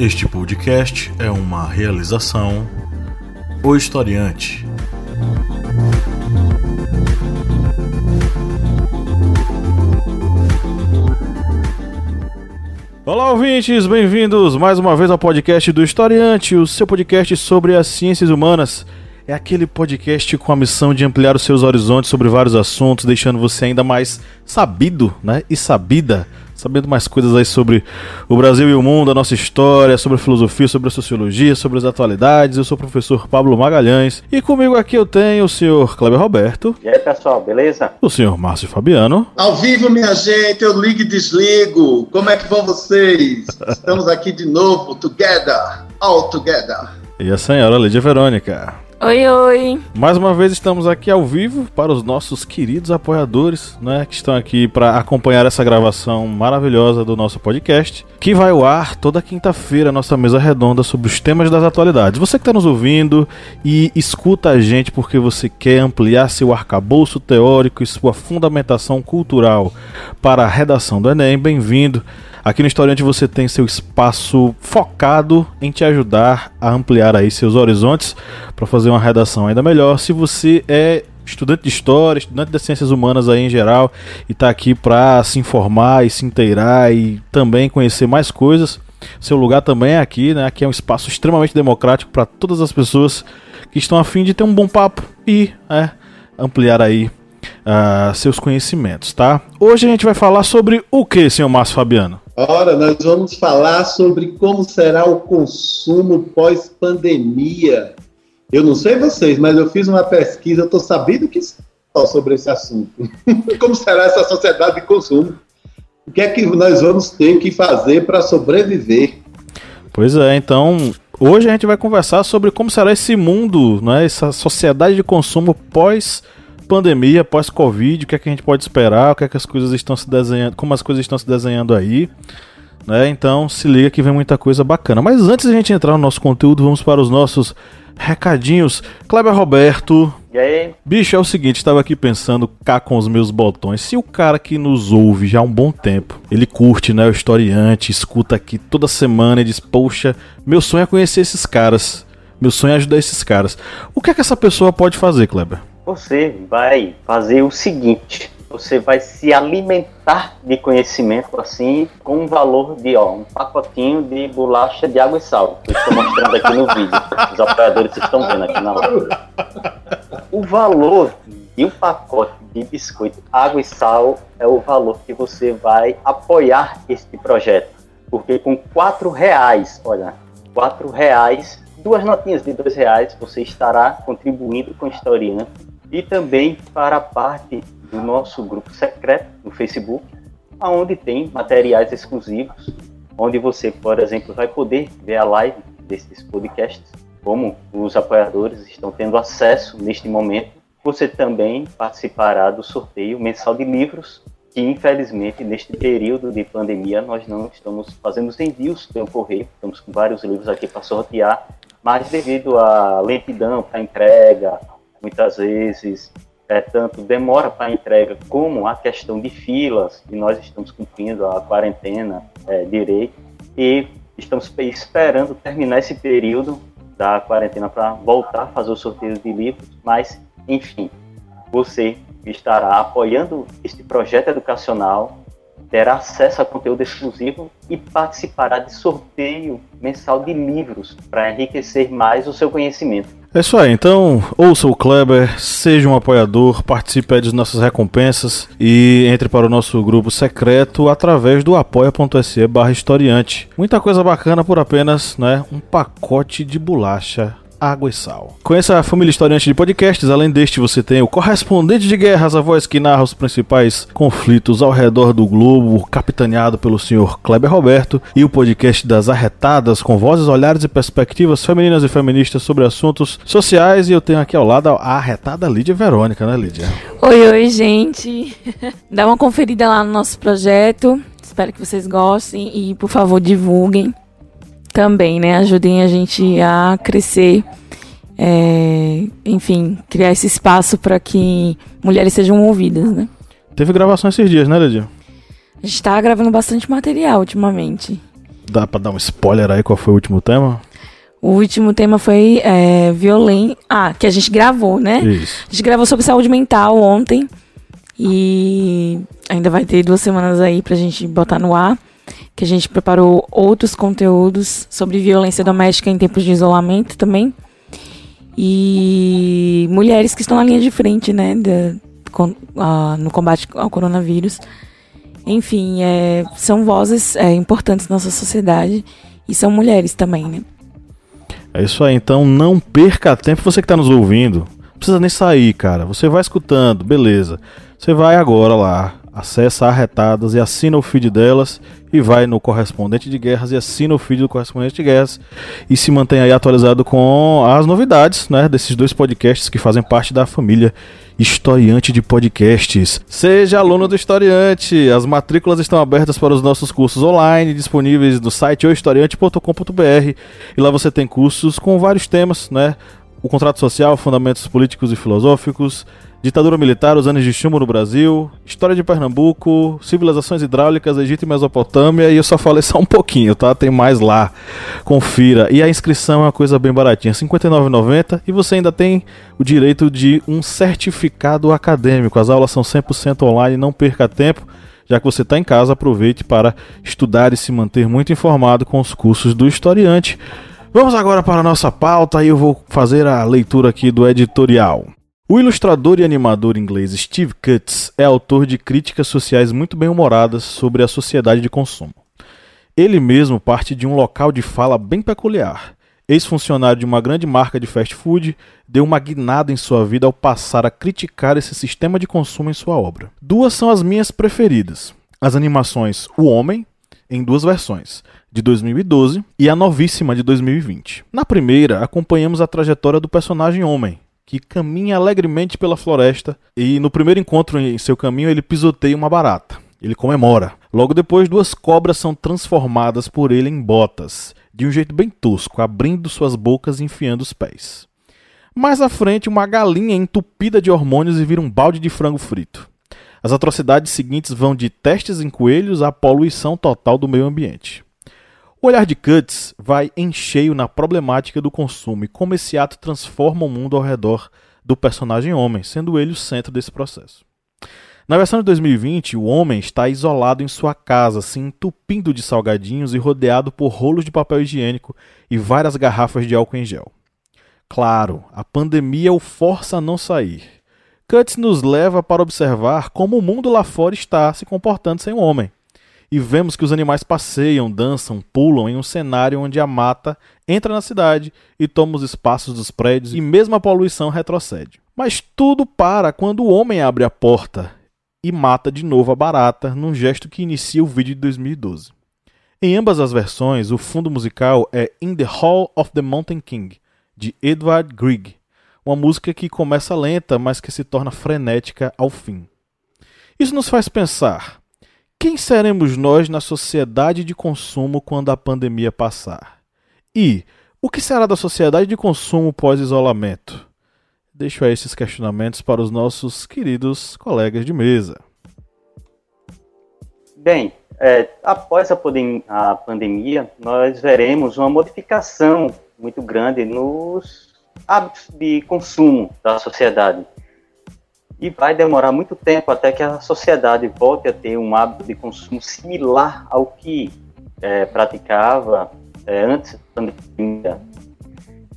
Este podcast é uma realização O Historiante. Olá, ouvintes, bem-vindos mais uma vez ao podcast do Historiante, o seu podcast sobre as ciências humanas. É aquele podcast com a missão de ampliar os seus horizontes sobre vários assuntos, deixando você ainda mais sabido, né, e sabida sabendo mais coisas aí sobre o Brasil e o mundo, a nossa história, sobre a filosofia, sobre a sociologia, sobre as atualidades. Eu sou o professor Pablo Magalhães e comigo aqui eu tenho o senhor Kleber Roberto. E aí, pessoal, beleza? O senhor Márcio Fabiano. Ao vivo, minha gente, eu ligo e desligo. Como é que vão vocês? Estamos aqui de novo, together, all together. E a senhora Lídia Verônica. Oi, oi. Mais uma vez estamos aqui ao vivo para os nossos queridos apoiadores, né, que estão aqui para acompanhar essa gravação maravilhosa do nosso podcast, que vai ao ar toda quinta-feira, nossa mesa redonda sobre os temas das atualidades. Você que está nos ouvindo e escuta a gente porque você quer ampliar seu arcabouço teórico e sua fundamentação cultural para a redação do Enem, bem-vindo. Aqui no Historiante você tem seu espaço focado em te ajudar a ampliar aí seus horizontes para fazer uma redação ainda melhor. Se você é estudante de história, estudante das ciências humanas aí em geral e está aqui para se informar e se inteirar e também conhecer mais coisas, seu lugar também é aqui, né? Aqui é um espaço extremamente democrático para todas as pessoas que estão a fim de ter um bom papo e é, ampliar aí uh, seus conhecimentos, tá? Hoje a gente vai falar sobre o que, senhor Márcio Fabiano? Ora, nós vamos falar sobre como será o consumo pós-pandemia. Eu não sei vocês, mas eu fiz uma pesquisa, eu estou sabendo que só sobre esse assunto. como será essa sociedade de consumo? O que é que nós vamos ter que fazer para sobreviver? Pois é, então hoje a gente vai conversar sobre como será esse mundo, né, essa sociedade de consumo pós pandemia, pós-Covid, o que é que a gente pode esperar, o que é que as coisas estão se desenhando, como as coisas estão se desenhando aí. Né? Então se liga que vem muita coisa bacana. Mas antes de a gente entrar no nosso conteúdo, vamos para os nossos recadinhos. Kleber Roberto. E aí? Bicho, é o seguinte, estava aqui pensando cá com os meus botões. Se o cara que nos ouve já há um bom tempo, ele curte, né, o historiante, escuta aqui toda semana e diz: Poxa, meu sonho é conhecer esses caras. Meu sonho é ajudar esses caras. O que é que essa pessoa pode fazer, Kleber? Você vai fazer o seguinte: você vai se alimentar de conhecimento assim com um valor de ó, um pacotinho de bolacha de água e sal. Que eu estou mostrando aqui no vídeo. Os operadores estão vendo aqui na live. O valor de um pacote de biscoito água e sal é o valor que você vai apoiar este projeto. Porque com quatro reais, olha, quatro reais, duas notinhas de dois reais, você estará contribuindo com o historiante e também para a parte do nosso grupo secreto no Facebook, onde tem materiais exclusivos, onde você, por exemplo, vai poder ver a live desses podcasts, como os apoiadores estão tendo acesso neste momento. Você também participará do sorteio mensal de livros, que infelizmente neste período de pandemia nós não estamos fazendo os envios pelo correio, estamos com vários livros aqui para sortear, mas devido à lentidão para entrega, muitas vezes é, tanto demora para entrega como a questão de filas, e nós estamos cumprindo a quarentena é, direito, e estamos esperando terminar esse período da quarentena para voltar a fazer o sorteio de livros, mas, enfim, você estará apoiando este projeto educacional, terá acesso a conteúdo exclusivo e participará de sorteio mensal de livros para enriquecer mais o seu conhecimento. É isso aí, então ouça o Kleber, seja um apoiador, participe das nossas recompensas e entre para o nosso grupo secreto através do apoia.se barra historiante. Muita coisa bacana por apenas né, um pacote de bolacha água e sal. Conheça a família historiante de podcasts. Além deste, você tem o correspondente de guerras, a voz que narra os principais conflitos ao redor do globo, capitaneado pelo senhor Kleber Roberto, e o podcast das arretadas, com vozes, olhares e perspectivas femininas e feministas sobre assuntos sociais. E eu tenho aqui ao lado a arretada Lídia Verônica, né, Lídia? Oi, oi, gente. Dá uma conferida lá no nosso projeto. Espero que vocês gostem e, por favor, divulguem também, né? Ajudem a gente a crescer, é, enfim, criar esse espaço para que mulheres sejam ouvidas, né? Teve gravação esses dias, né, Lidia? A gente tá gravando bastante material ultimamente. Dá pra dar um spoiler aí qual foi o último tema? O último tema foi é. Ah, que a gente gravou, né? Isso. A gente gravou sobre saúde mental ontem. E ainda vai ter duas semanas aí pra gente botar no ar. Que a gente preparou outros conteúdos sobre violência doméstica em tempos de isolamento também. E mulheres que estão na linha de frente, né? De, com, no combate ao coronavírus. Enfim, é, são vozes é, importantes na nossa sociedade. E são mulheres também, né? É isso aí, então não perca tempo. Você que está nos ouvindo, não precisa nem sair, cara. Você vai escutando, beleza. Você vai agora lá, acessa Arretadas e assina o feed delas e vai no correspondente de guerras e assina o feed do correspondente de guerras e se mantém aí atualizado com as novidades, né, desses dois podcasts que fazem parte da família Historiante de Podcasts. Seja aluno do Historiante. As matrículas estão abertas para os nossos cursos online, disponíveis no site ohistoriante.com.br. E lá você tem cursos com vários temas, né? O contrato social, fundamentos políticos e filosóficos, Ditadura militar, os anos de chumbo no Brasil, história de Pernambuco, civilizações hidráulicas, Egito e Mesopotâmia, e eu só falei só um pouquinho, tá? Tem mais lá. Confira. E a inscrição é uma coisa bem baratinha, R$ 59,90, e você ainda tem o direito de um certificado acadêmico. As aulas são 100% online, não perca tempo. Já que você está em casa, aproveite para estudar e se manter muito informado com os cursos do historiante. Vamos agora para a nossa pauta e eu vou fazer a leitura aqui do editorial. O ilustrador e animador inglês Steve Cutts é autor de críticas sociais muito bem-humoradas sobre a sociedade de consumo. Ele mesmo parte de um local de fala bem peculiar. Ex-funcionário de uma grande marca de fast food, deu uma guinada em sua vida ao passar a criticar esse sistema de consumo em sua obra. Duas são as minhas preferidas: as animações O Homem, em duas versões, de 2012 e a novíssima de 2020. Na primeira, acompanhamos a trajetória do personagem Homem, que caminha alegremente pela floresta e no primeiro encontro em seu caminho ele pisoteia uma barata. Ele comemora. Logo depois, duas cobras são transformadas por ele em botas, de um jeito bem tosco, abrindo suas bocas e enfiando os pés. Mais à frente, uma galinha entupida de hormônios e vira um balde de frango frito. As atrocidades seguintes vão de testes em coelhos à poluição total do meio ambiente. O olhar de Cutts vai em cheio na problemática do consumo e como esse ato transforma o mundo ao redor do personagem homem, sendo ele o centro desse processo. Na versão de 2020, o homem está isolado em sua casa, se entupindo de salgadinhos e rodeado por rolos de papel higiênico e várias garrafas de álcool em gel. Claro, a pandemia o força a não sair. Cutts nos leva para observar como o mundo lá fora está se comportando sem o homem e vemos que os animais passeiam, dançam, pulam em um cenário onde a mata entra na cidade e toma os espaços dos prédios e mesmo a poluição retrocede. Mas tudo para quando o homem abre a porta e mata de novo a barata num gesto que inicia o vídeo de 2012. Em ambas as versões, o fundo musical é In the Hall of the Mountain King, de Edward Grieg, uma música que começa lenta, mas que se torna frenética ao fim. Isso nos faz pensar: quem seremos nós na sociedade de consumo quando a pandemia passar? E o que será da sociedade de consumo pós-isolamento? Deixo aí esses questionamentos para os nossos queridos colegas de mesa. Bem, é, após a, a pandemia, nós veremos uma modificação muito grande nos hábitos de consumo da sociedade e vai demorar muito tempo até que a sociedade volte a ter um hábito de consumo similar ao que é, praticava é, antes da pandemia.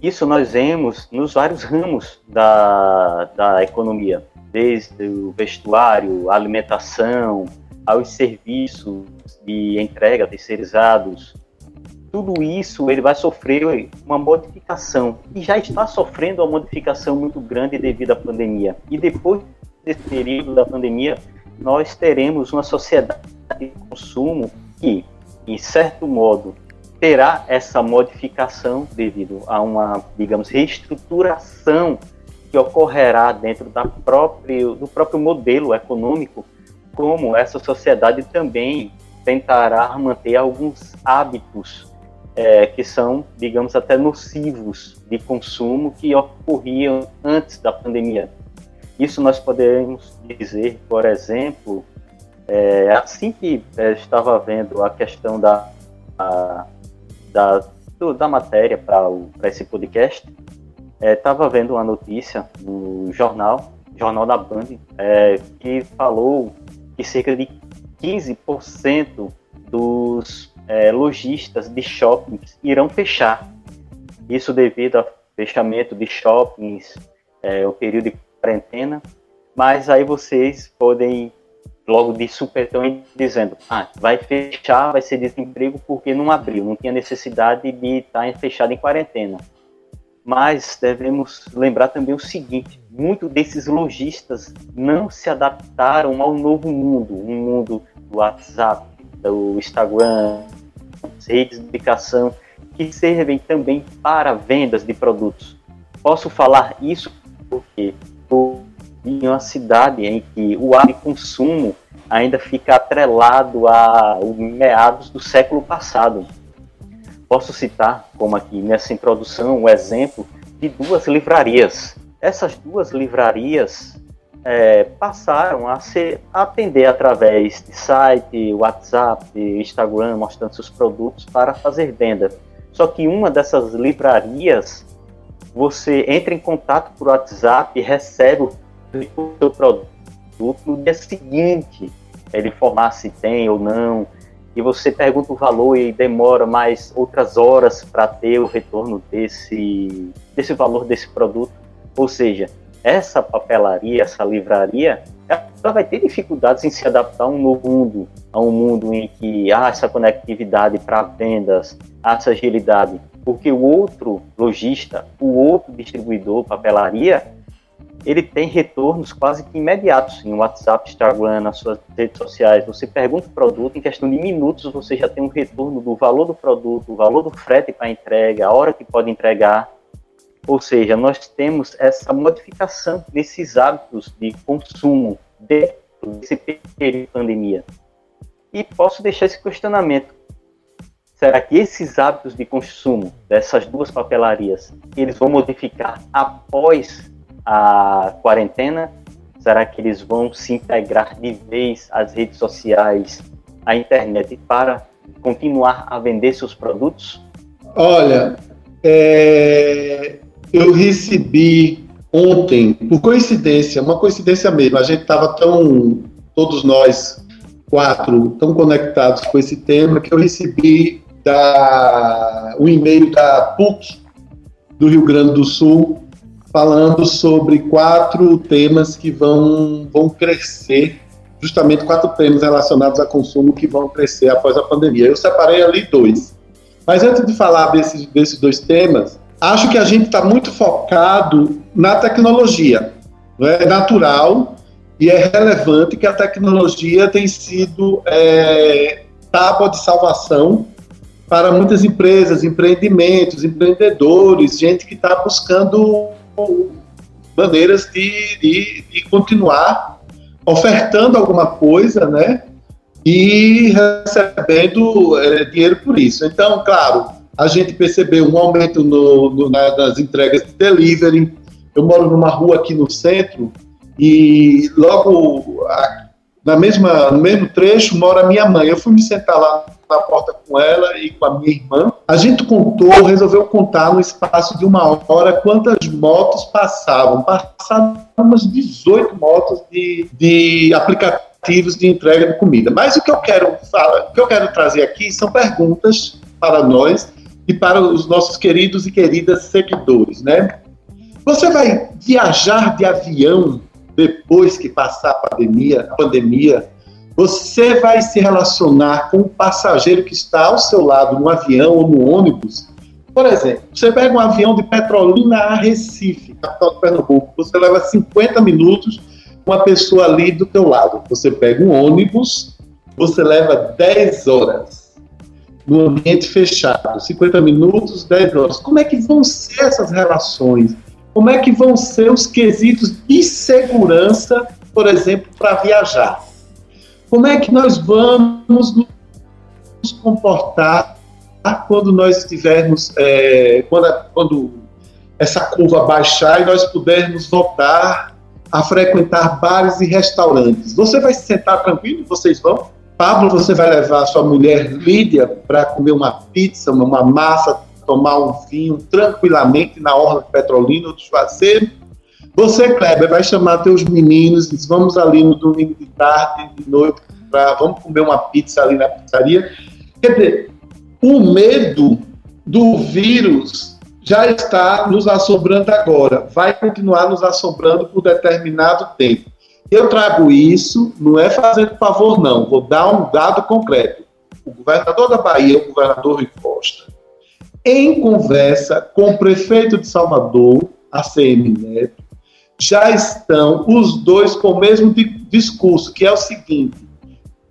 Isso nós vemos nos vários ramos da, da economia, desde o vestuário, alimentação, aos serviços de entrega terceirizados, tudo isso ele vai sofrer uma modificação e já está sofrendo uma modificação muito grande devido à pandemia. E depois desse período da pandemia, nós teremos uma sociedade de consumo que, em certo modo, terá essa modificação devido a uma, digamos, reestruturação que ocorrerá dentro da próprio, do próprio modelo econômico, como essa sociedade também tentará manter alguns hábitos é, que são, digamos, até nocivos de consumo que ocorriam antes da pandemia. Isso nós podemos dizer, por exemplo, é, assim que é, estava vendo a questão da da, do, da matéria para esse podcast, estava é, vendo uma notícia no jornal, Jornal da Band, é, que falou que cerca de 15% dos é, lojistas de shoppings irão fechar. Isso devido ao fechamento de shoppings, é, o período de quarentena. Mas aí vocês podem logo de supetão dizendo, ah, vai fechar, vai ser desemprego porque não abriu, não tinha necessidade de estar fechado em quarentena. Mas devemos lembrar também o seguinte: muitos desses lojistas não se adaptaram ao novo mundo, um mundo do WhatsApp, do Instagram, redes de comunicação, que servem também para vendas de produtos. Posso falar isso porque em uma cidade em que o hábito de consumo ainda fica atrelado a meados do século passado. Posso citar, como aqui nessa introdução, um exemplo de duas livrarias. Essas duas livrarias é, passaram a se atender através de site, WhatsApp, Instagram, mostrando seus produtos para fazer venda. Só que uma dessas livrarias, você entra em contato por WhatsApp e recebe o seu produto no dia seguinte, ele informar se tem ou não, e você pergunta o valor e demora mais outras horas para ter o retorno desse, desse valor desse produto. Ou seja, essa papelaria, essa livraria, ela vai ter dificuldades em se adaptar a um novo mundo, a um mundo em que há essa conectividade para vendas, há essa agilidade, porque o outro lojista, o outro distribuidor, papelaria, ele tem retornos quase que imediatos em WhatsApp, Instagram, nas suas redes sociais. Você pergunta o produto, em questão de minutos você já tem um retorno do valor do produto, o valor do frete para entrega, a hora que pode entregar. Ou seja, nós temos essa modificação desses hábitos de consumo dentro desse período de pandemia. E posso deixar esse questionamento. Será que esses hábitos de consumo dessas duas papelarias, eles vão modificar após a quarentena? Será que eles vão se integrar de vez às redes sociais, à internet, para continuar a vender seus produtos? Olha, é, eu recebi ontem, por coincidência, uma coincidência mesmo, a gente estava tão, todos nós quatro, tão conectados com esse tema, que eu recebi da, um e-mail da PUC do Rio Grande do Sul, falando sobre quatro temas que vão, vão crescer, justamente quatro temas relacionados a consumo que vão crescer após a pandemia. Eu separei ali dois. Mas antes de falar desses, desses dois temas, acho que a gente está muito focado na tecnologia. É natural e é relevante que a tecnologia tem sido é, tábua de salvação para muitas empresas, empreendimentos, empreendedores, gente que está buscando maneiras de, de, de continuar ofertando alguma coisa, né? E recebendo é, dinheiro por isso. Então, claro, a gente percebeu um aumento no, no, nas entregas de delivery. Eu moro numa rua aqui no centro e logo na mesma, no mesmo trecho mora minha mãe. Eu fui me sentar lá na porta com ela e com a minha irmã. A gente contou, resolveu contar no espaço de uma hora quantas motos passavam. Passavam umas 18 motos de, de aplicativos de entrega de comida. Mas o que eu quero falar, o que eu quero trazer aqui são perguntas para nós e para os nossos queridos e queridas seguidores, né? Você vai viajar de avião depois que passar a pandemia, a pandemia, você vai se relacionar com o passageiro que está ao seu lado no avião ou no ônibus. Por exemplo, você pega um avião de Petrolina a Recife, capital de Pernambuco, você leva 50 minutos com uma pessoa ali do teu lado. Você pega um ônibus, você leva 10 horas no ambiente fechado, 50 minutos, 10 horas. Como é que vão ser essas relações? como é que vão ser os quesitos de segurança, por exemplo, para viajar? Como é que nós vamos nos comportar quando nós estivermos, é, quando, quando essa curva baixar e nós pudermos voltar a frequentar bares e restaurantes? Você vai se sentar tranquilo? Vocês vão? Pablo, você vai levar sua mulher Lídia para comer uma pizza, uma massa, tomar um vinho tranquilamente na orla petrolina do Juazeiro. Você, Kleber, vai chamar teus meninos, diz, vamos ali no domingo de tarde, de noite, pra, vamos comer uma pizza ali na pizzaria. Quer dizer, o medo do vírus já está nos assombrando agora, vai continuar nos assombrando por determinado tempo. Eu trago isso, não é fazendo favor, não, vou dar um dado concreto. O governador da Bahia, o governador Rui Costa, em conversa com o prefeito de Salvador, ACM Neto, já estão os dois com o mesmo discurso, que é o seguinte: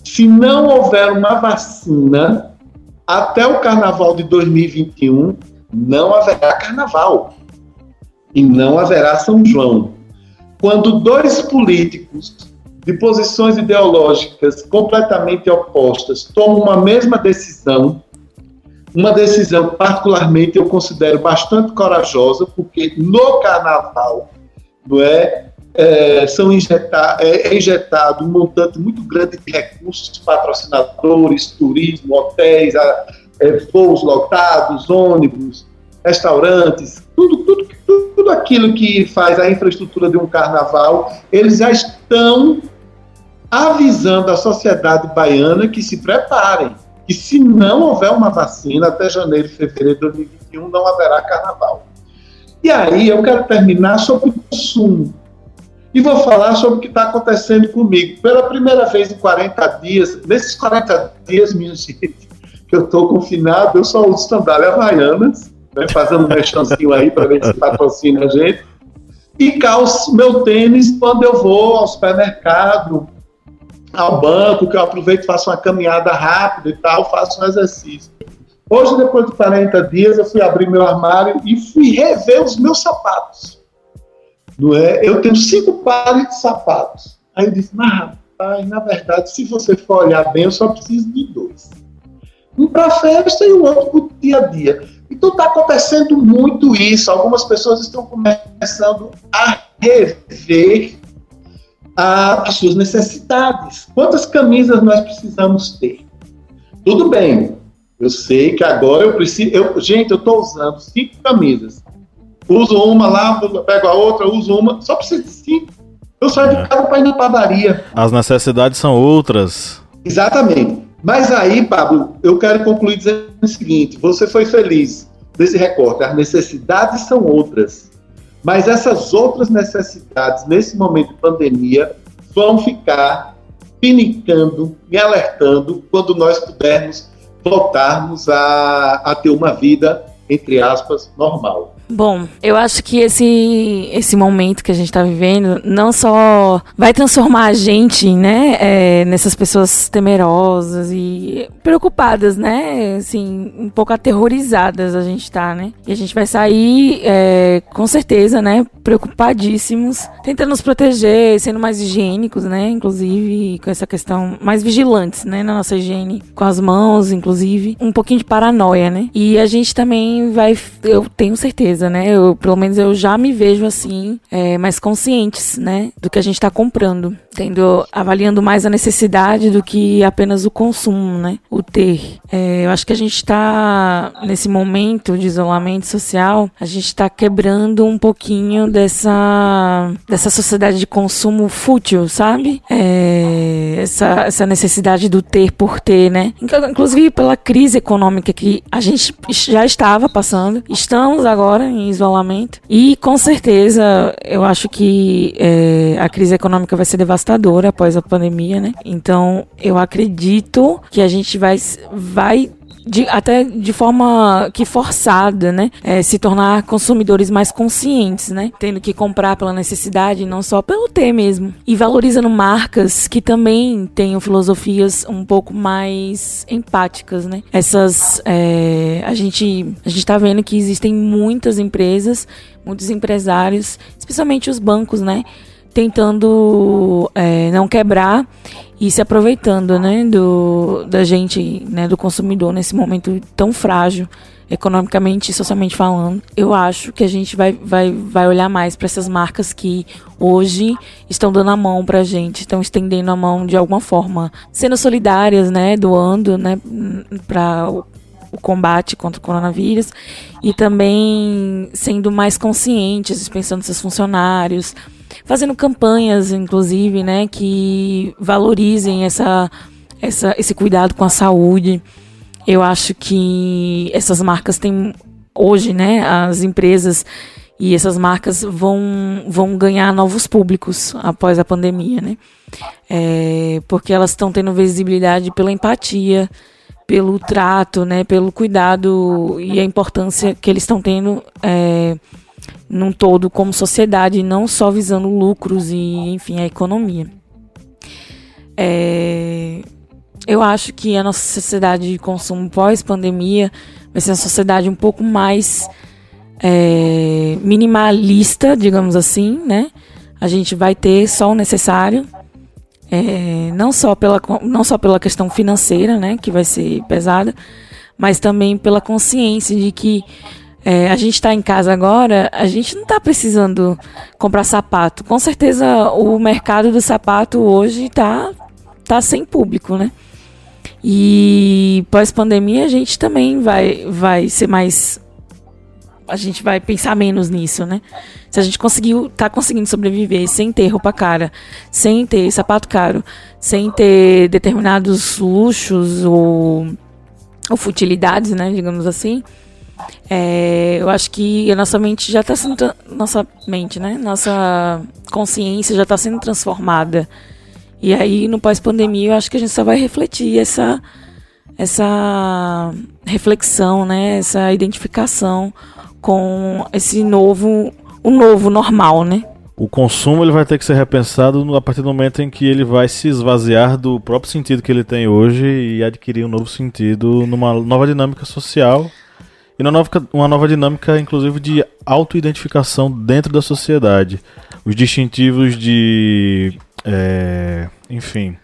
se não houver uma vacina até o carnaval de 2021, não haverá carnaval e não haverá São João. Quando dois políticos de posições ideológicas completamente opostas tomam uma mesma decisão, uma decisão particularmente eu considero bastante corajosa, porque no carnaval não é, é são injetar, é, é injetado um montante muito grande de recursos, patrocinadores, turismo, hotéis, a, é, voos lotados, ônibus, restaurantes, tudo, tudo, tudo aquilo que faz a infraestrutura de um carnaval, eles já estão avisando a sociedade baiana que se preparem, que se não houver uma vacina até janeiro, fevereiro de 2021, não haverá carnaval. E aí eu quero terminar sobre o consumo. E vou falar sobre o que está acontecendo comigo. Pela primeira vez em 40 dias, nesses 40 dias, minha gente, que eu estou confinado, eu só uso sandália havaianas, né, fazendo um mexãozinho aí para ver se patrocina a gente, e calço meu tênis quando eu vou ao supermercado, ao banco, que eu aproveito faço uma caminhada rápida e tal, faço um exercício. Hoje, depois de 40 dias, eu fui abrir meu armário e fui rever os meus sapatos. Não é? Eu tenho cinco pares de sapatos. Aí eu disse, mas rapaz, na verdade, se você for olhar bem, eu só preciso de dois. Um para festa e o outro para o dia a dia. Então está acontecendo muito isso. Algumas pessoas estão começando a rever a, as suas necessidades. Quantas camisas nós precisamos ter? Tudo bem, eu sei que agora eu preciso. Eu, gente, eu estou usando cinco camisas. Uso uma lá, pego a outra, uso uma. Só preciso de cinco. Eu saio é. de casa para ir na padaria. As necessidades são outras. Exatamente. Mas aí, Pablo, eu quero concluir dizendo o seguinte: você foi feliz nesse recorte. As necessidades são outras. Mas essas outras necessidades, nesse momento de pandemia, vão ficar pinicando, me alertando quando nós pudermos voltarmos a, a ter uma vida, entre aspas, normal. Bom, eu acho que esse, esse momento que a gente está vivendo não só vai transformar a gente, né, é, nessas pessoas temerosas e preocupadas, né, assim, um pouco aterrorizadas a gente tá, né, e a gente vai sair, é, com certeza, né, preocupadíssimos, tentando nos proteger, sendo mais higiênicos, né, inclusive com essa questão, mais vigilantes, né, na nossa higiene, com as mãos, inclusive, um pouquinho de paranoia, né, e a gente também vai, eu tenho certeza né? Eu, pelo menos eu já me vejo assim, é, mais conscientes, né? Do que a gente está comprando. Tendo, avaliando mais a necessidade do que apenas o consumo, né? O ter. É, eu acho que a gente está, nesse momento de isolamento social, a gente está quebrando um pouquinho dessa, dessa sociedade de consumo fútil, sabe? É, essa, essa necessidade do ter por ter, né? Inclusive pela crise econômica que a gente já estava passando, estamos agora em isolamento. E com certeza eu acho que é, a crise econômica vai ser devastadora após a pandemia, né? Então eu acredito que a gente vai, vai de, até de forma que forçada, né? É, se tornar consumidores mais conscientes, né? Tendo que comprar pela necessidade, não só pelo ter mesmo. E valorizando marcas que também tenham filosofias um pouco mais empáticas, né? Essas. É, a, gente, a gente tá vendo que existem muitas empresas, muitos empresários, especialmente os bancos, né? Tentando é, não quebrar e se aproveitando, né, do, da gente, né, do consumidor nesse momento tão frágil economicamente e socialmente falando, eu acho que a gente vai, vai, vai olhar mais para essas marcas que hoje estão dando a mão para a gente, estão estendendo a mão de alguma forma, sendo solidárias, né, doando, né, para o, combate contra o coronavírus e também sendo mais conscientes, pensando nos seus funcionários, fazendo campanhas, inclusive, né, que valorizem essa, essa, esse cuidado com a saúde. Eu acho que essas marcas têm hoje, né, as empresas e essas marcas vão, vão ganhar novos públicos após a pandemia, né? É, porque elas estão tendo visibilidade pela empatia, pelo trato, né, pelo cuidado e a importância que eles estão tendo é, num todo como sociedade, não só visando lucros e, enfim, a economia. É, eu acho que a nossa sociedade de consumo pós-pandemia vai ser uma sociedade um pouco mais é, minimalista, digamos assim, né? A gente vai ter só o necessário, é, não, só pela, não só pela questão financeira, né? Que vai ser pesada, mas também pela consciência de que é, a gente está em casa agora, a gente não está precisando comprar sapato. Com certeza o mercado do sapato hoje está tá sem público, né? E pós-pandemia a gente também vai, vai ser mais. A gente vai pensar menos nisso, né? Se a gente conseguiu, tá conseguindo sobreviver sem ter roupa cara, sem ter sapato caro, sem ter determinados luxos ou, ou futilidades, né? Digamos assim. É, eu acho que a nossa mente já está sendo. Nossa mente, né? Nossa consciência já está sendo transformada e aí, no pós-pandemia, eu acho que a gente só vai refletir essa, essa reflexão, né? Essa identificação com esse novo, o novo normal, né? O consumo ele vai ter que ser repensado a partir do momento em que ele vai se esvaziar do próprio sentido que ele tem hoje e adquirir um novo sentido numa nova dinâmica social uma nova, uma nova dinâmica, inclusive, de autoidentificação dentro da sociedade. Os distintivos de é, enfim,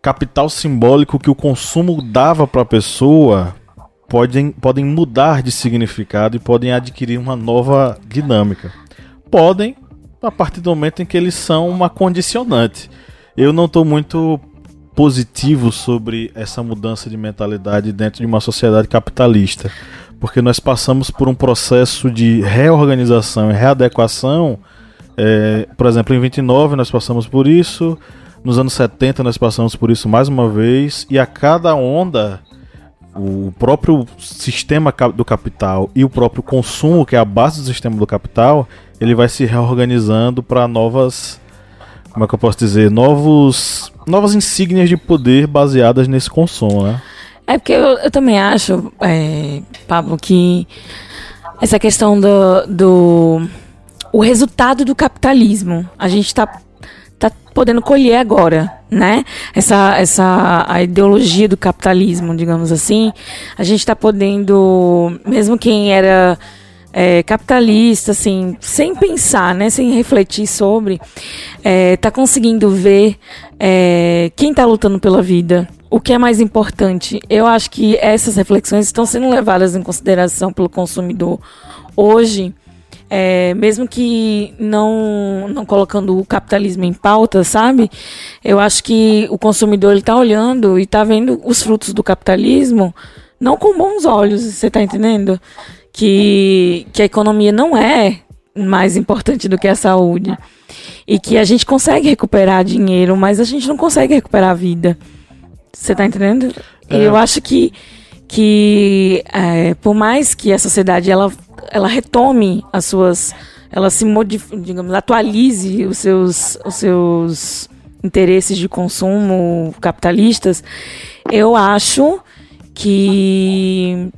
capital simbólico que o consumo dava para a pessoa podem, podem mudar de significado e podem adquirir uma nova dinâmica. Podem, a partir do momento em que eles são uma condicionante. Eu não estou muito positivo sobre essa mudança de mentalidade dentro de uma sociedade capitalista, porque nós passamos por um processo de reorganização e readequação é, por exemplo, em 29 nós passamos por isso, nos anos 70 nós passamos por isso mais uma vez, e a cada onda, o próprio sistema do capital e o próprio consumo, que é a base do sistema do capital, ele vai se reorganizando para novas. Como é que eu posso dizer? Novos, novas insígnias de poder baseadas nesse consumo, né? É porque eu, eu também acho, é, Pablo, que essa questão do, do o resultado do capitalismo. A gente está tá podendo colher agora, né? Essa, essa a ideologia do capitalismo, digamos assim, a gente está podendo, mesmo quem era é, capitalista, assim, sem pensar, né, sem refletir sobre, é, conseguindo ver é, quem está lutando pela vida, o que é mais importante. Eu acho que essas reflexões estão sendo levadas em consideração pelo consumidor hoje é, mesmo que não, não colocando o capitalismo em pauta, sabe? Eu acho que o consumidor está olhando e está vendo os frutos do capitalismo não com bons olhos, você está entendendo? Que, que a economia não é mais importante do que a saúde. E que a gente consegue recuperar dinheiro, mas a gente não consegue recuperar a vida. Você está entendendo? É. Eu acho que, que é, por mais que a sociedade ela ela retome as suas, ela se modifique, digamos, atualize os seus, os seus interesses de consumo capitalistas, eu acho que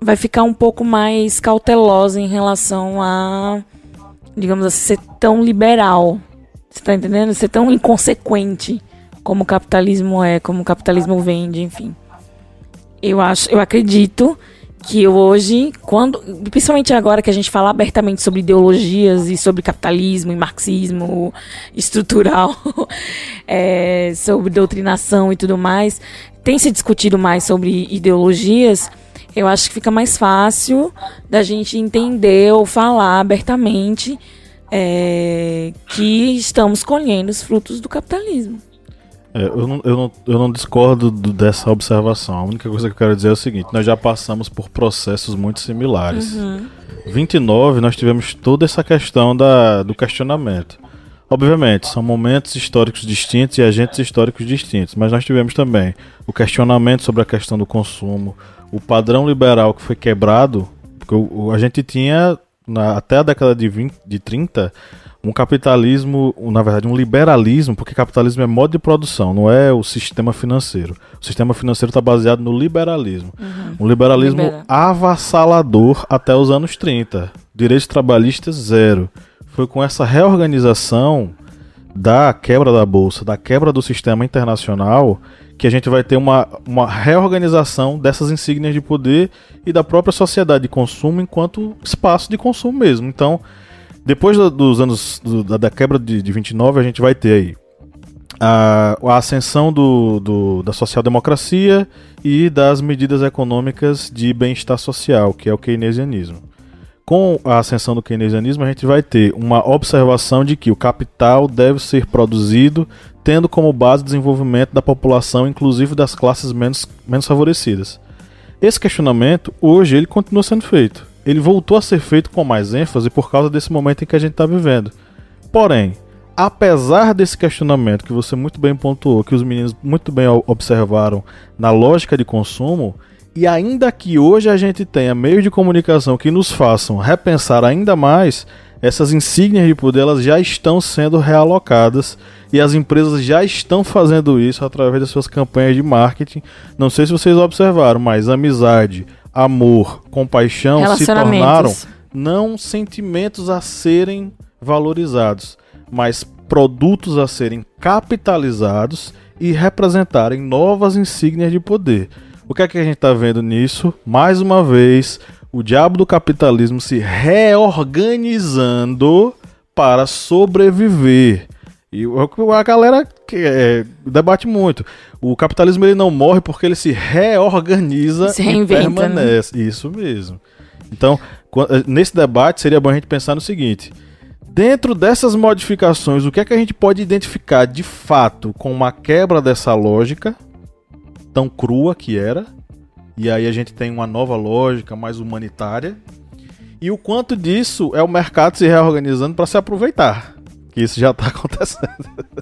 vai ficar um pouco mais cautelosa em relação a, digamos assim, ser tão liberal. Você está entendendo? Ser tão inconsequente como o capitalismo é, como o capitalismo vende, enfim. Eu acho, eu acredito que hoje, quando, principalmente agora que a gente fala abertamente sobre ideologias e sobre capitalismo e marxismo estrutural, é, sobre doutrinação e tudo mais, tem se discutido mais sobre ideologias. Eu acho que fica mais fácil da gente entender ou falar abertamente é, que estamos colhendo os frutos do capitalismo. É, eu, não, eu, não, eu não discordo do, dessa observação. A única coisa que eu quero dizer é o seguinte: nós já passamos por processos muito similares. Uhum. 29, nós tivemos toda essa questão da, do questionamento. Obviamente, são momentos históricos distintos e agentes históricos distintos, mas nós tivemos também o questionamento sobre a questão do consumo, o padrão liberal que foi quebrado, porque o, a gente tinha, na, até a década de, 20, de 30, um capitalismo, na verdade, um liberalismo, porque capitalismo é modo de produção, não é o sistema financeiro. O sistema financeiro está baseado no liberalismo. Uhum. Um liberalismo Libera. avassalador até os anos 30. Direitos trabalhistas, zero. Foi com essa reorganização da quebra da bolsa, da quebra do sistema internacional, que a gente vai ter uma, uma reorganização dessas insígnias de poder e da própria sociedade de consumo enquanto espaço de consumo mesmo. Então, depois do- dos anos do- da, da quebra de, de 29, a gente vai ter aí a, a ascensão do, do- da social-democracia e das medidas econômicas de bem-estar social, que é o keynesianismo. Com a ascensão do keynesianismo, a gente vai ter uma observação de que o capital deve ser produzido tendo como base o desenvolvimento da população, inclusive das classes menos, menos favorecidas. Esse questionamento, hoje, ele continua sendo feito. Ele voltou a ser feito com mais ênfase por causa desse momento em que a gente está vivendo. Porém, apesar desse questionamento que você muito bem pontuou, que os meninos muito bem observaram na lógica de consumo, e ainda que hoje a gente tenha meios de comunicação que nos façam repensar ainda mais, essas insígnias de poder elas já estão sendo realocadas e as empresas já estão fazendo isso através das suas campanhas de marketing. Não sei se vocês observaram, mas amizade, amor, compaixão se tornaram não sentimentos a serem valorizados, mas produtos a serem capitalizados e representarem novas insígnias de poder. O que é que a gente está vendo nisso? Mais uma vez, o diabo do capitalismo se reorganizando para sobreviver. E o- a galera que, é, debate muito. O capitalismo ele não morre porque ele se reorganiza Se e né? permanece. Isso mesmo. Então, eh, nesse debate seria bom a gente pensar no seguinte: dentro dessas modificações, o que é que a gente pode identificar de fato com uma quebra dessa lógica tão crua que era? E aí a gente tem uma nova lógica mais humanitária. E o quanto disso é o mercado se reorganizando para se aproveitar. Que isso já está acontecendo.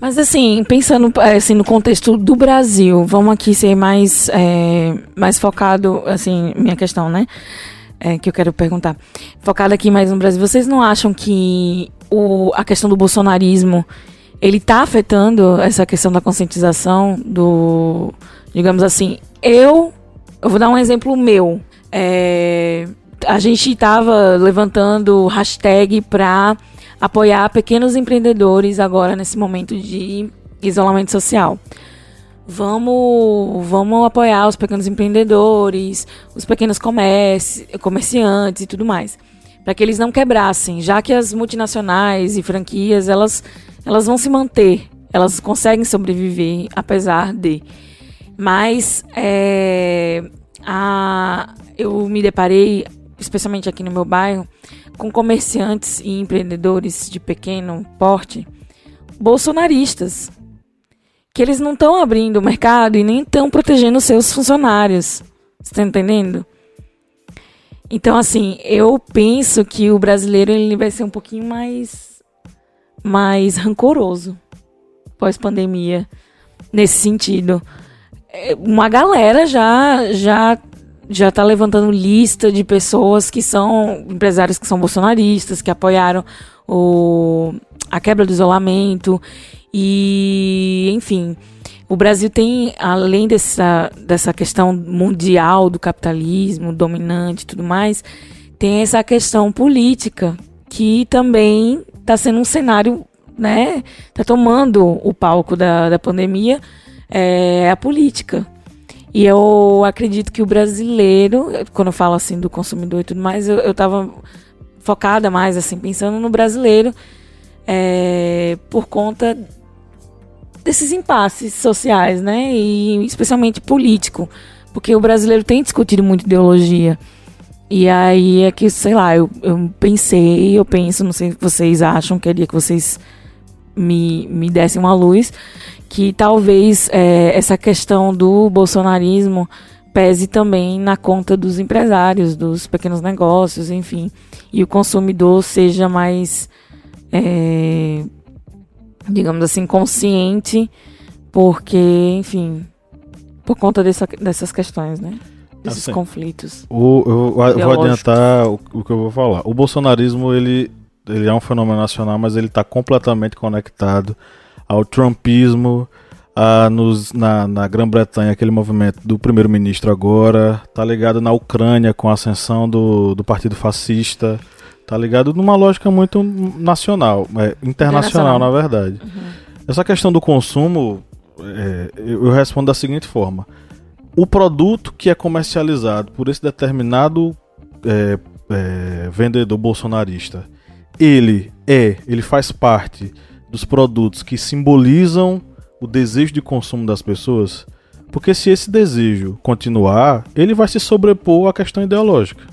Mas assim, pensando assim, no contexto do Brasil, vamos aqui ser mais, é, mais focado, assim, minha questão, né? É, que eu quero perguntar. Focado aqui mais no Brasil, vocês não acham que o, a questão do bolsonarismo ele tá afetando essa questão da conscientização do, digamos assim, eu, eu vou dar um exemplo meu. É, a gente estava levantando hashtag para apoiar pequenos empreendedores agora nesse momento de isolamento social. Vamos, vamos apoiar os pequenos empreendedores, os pequenos comerci comerciantes e tudo mais, para que eles não quebrassem, já que as multinacionais e franquias elas, elas vão se manter, elas conseguem sobreviver apesar de. Mas é, a, eu me deparei, especialmente aqui no meu bairro, com comerciantes e empreendedores de pequeno porte bolsonaristas. Que eles não estão abrindo o mercado e nem estão protegendo seus funcionários. Você tá entendendo? Então, assim, eu penso que o brasileiro ele vai ser um pouquinho mais, mais rancoroso pós-pandemia, nesse sentido. Uma galera já, já já tá levantando lista de pessoas que são empresários que são bolsonaristas, que apoiaram o, a quebra do isolamento e, enfim, o Brasil tem, além dessa, dessa questão mundial do capitalismo dominante e tudo mais, tem essa questão política que também está sendo um cenário, né? Está tomando o palco da, da pandemia, é a política. E eu acredito que o brasileiro, quando eu falo assim do consumidor e tudo mais, eu, eu tava focada mais assim, pensando no brasileiro é, por conta desses impasses sociais, né? E especialmente político. Porque o brasileiro tem discutido muito ideologia. E aí é que, sei lá, eu, eu pensei, eu penso, não sei se vocês acham, queria que vocês me, me dessem uma luz, que talvez é, essa questão do bolsonarismo pese também na conta dos empresários, dos pequenos negócios, enfim, e o consumidor seja mais, é, digamos assim, consciente, porque, enfim, por conta dessa, dessas questões, né? Desses Assim, conflitos. O, eu, eu vou adiantar o, o que eu vou falar. O bolsonarismo, ele, ele é um fenômeno nacional, mas ele está completamente conectado ao trumpismo, a, nos, na, na Grã-Bretanha, aquele movimento do primeiro-ministro agora, tá ligado na Ucrânia com a ascensão do, do partido fascista, tá ligado numa lógica muito nacional, é, internacional, Internacional. na verdade. Essa questão do consumo, é, eu eu respondo da seguinte forma o produto que é comercializado por esse determinado é, é, vendedor bolsonarista, ele é, ele faz parte dos produtos que simbolizam o desejo de consumo das pessoas, porque se esse desejo continuar, ele vai se sobrepor à questão ideológica.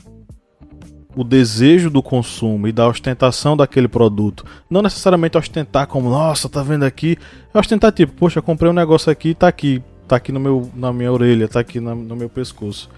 O desejo do consumo e da ostentação daquele produto, não necessariamente ostentar como, nossa, tá vendo aqui, é ostentar tipo, poxa, comprei um negócio aqui, tá aqui, tá aqui no meu, na minha orelha, tá aqui na- no meu pescoço.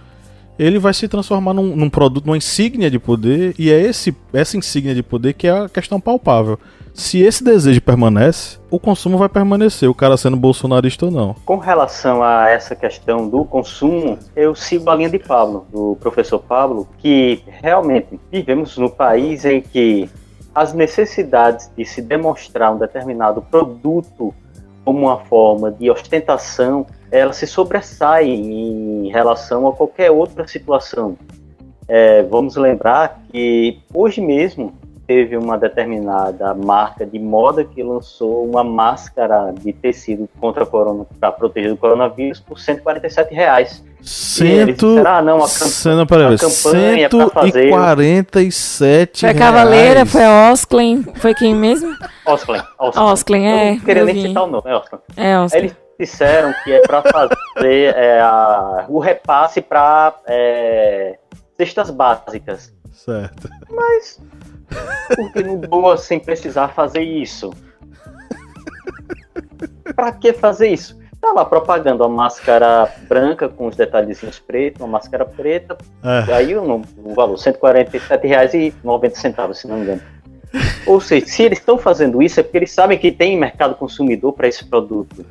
Ele vai se transformar num, num produto, numa insígnia de poder, e é esse, essa insígnia de poder que é a questão palpável. Se esse desejo permanece, o consumo vai permanecer, o cara sendo bolsonarista ou não. Com relação a essa questão do consumo, eu sigo a linha de Pablo, do professor Pablo, que realmente vivemos no país em que as necessidades de se demonstrar um determinado produto como uma forma de ostentação, ela se sobressai em relação a qualquer outra situação. É, vamos lembrar que hoje mesmo teve uma determinada marca de moda que lançou uma máscara de tecido contra corona para proteger do coronavírus por 147 reais. E Cento... disseram, ah, não, a camp- Cento, peraí, a campanha pra fazer- 147 Foi a Cavaleira, reais. foi a Osclen, foi quem mesmo? Osklen, Osklen. Osclen, Eu é. não queria eu nem vi. citar o nome, é Osklen. É. Eles disseram que é para fazer é, a- o repasse para cestas básicas. Certo. Por que não doa sem precisar fazer isso? Pra que fazer isso? Tá lá propagando a máscara branca com os detalhezinhos pretos, uma máscara preta, É. aí o, o valor, R$ 147,90, se não me engano. Ou seja, se eles estão fazendo isso é porque eles sabem que tem mercado consumidor para esse produto.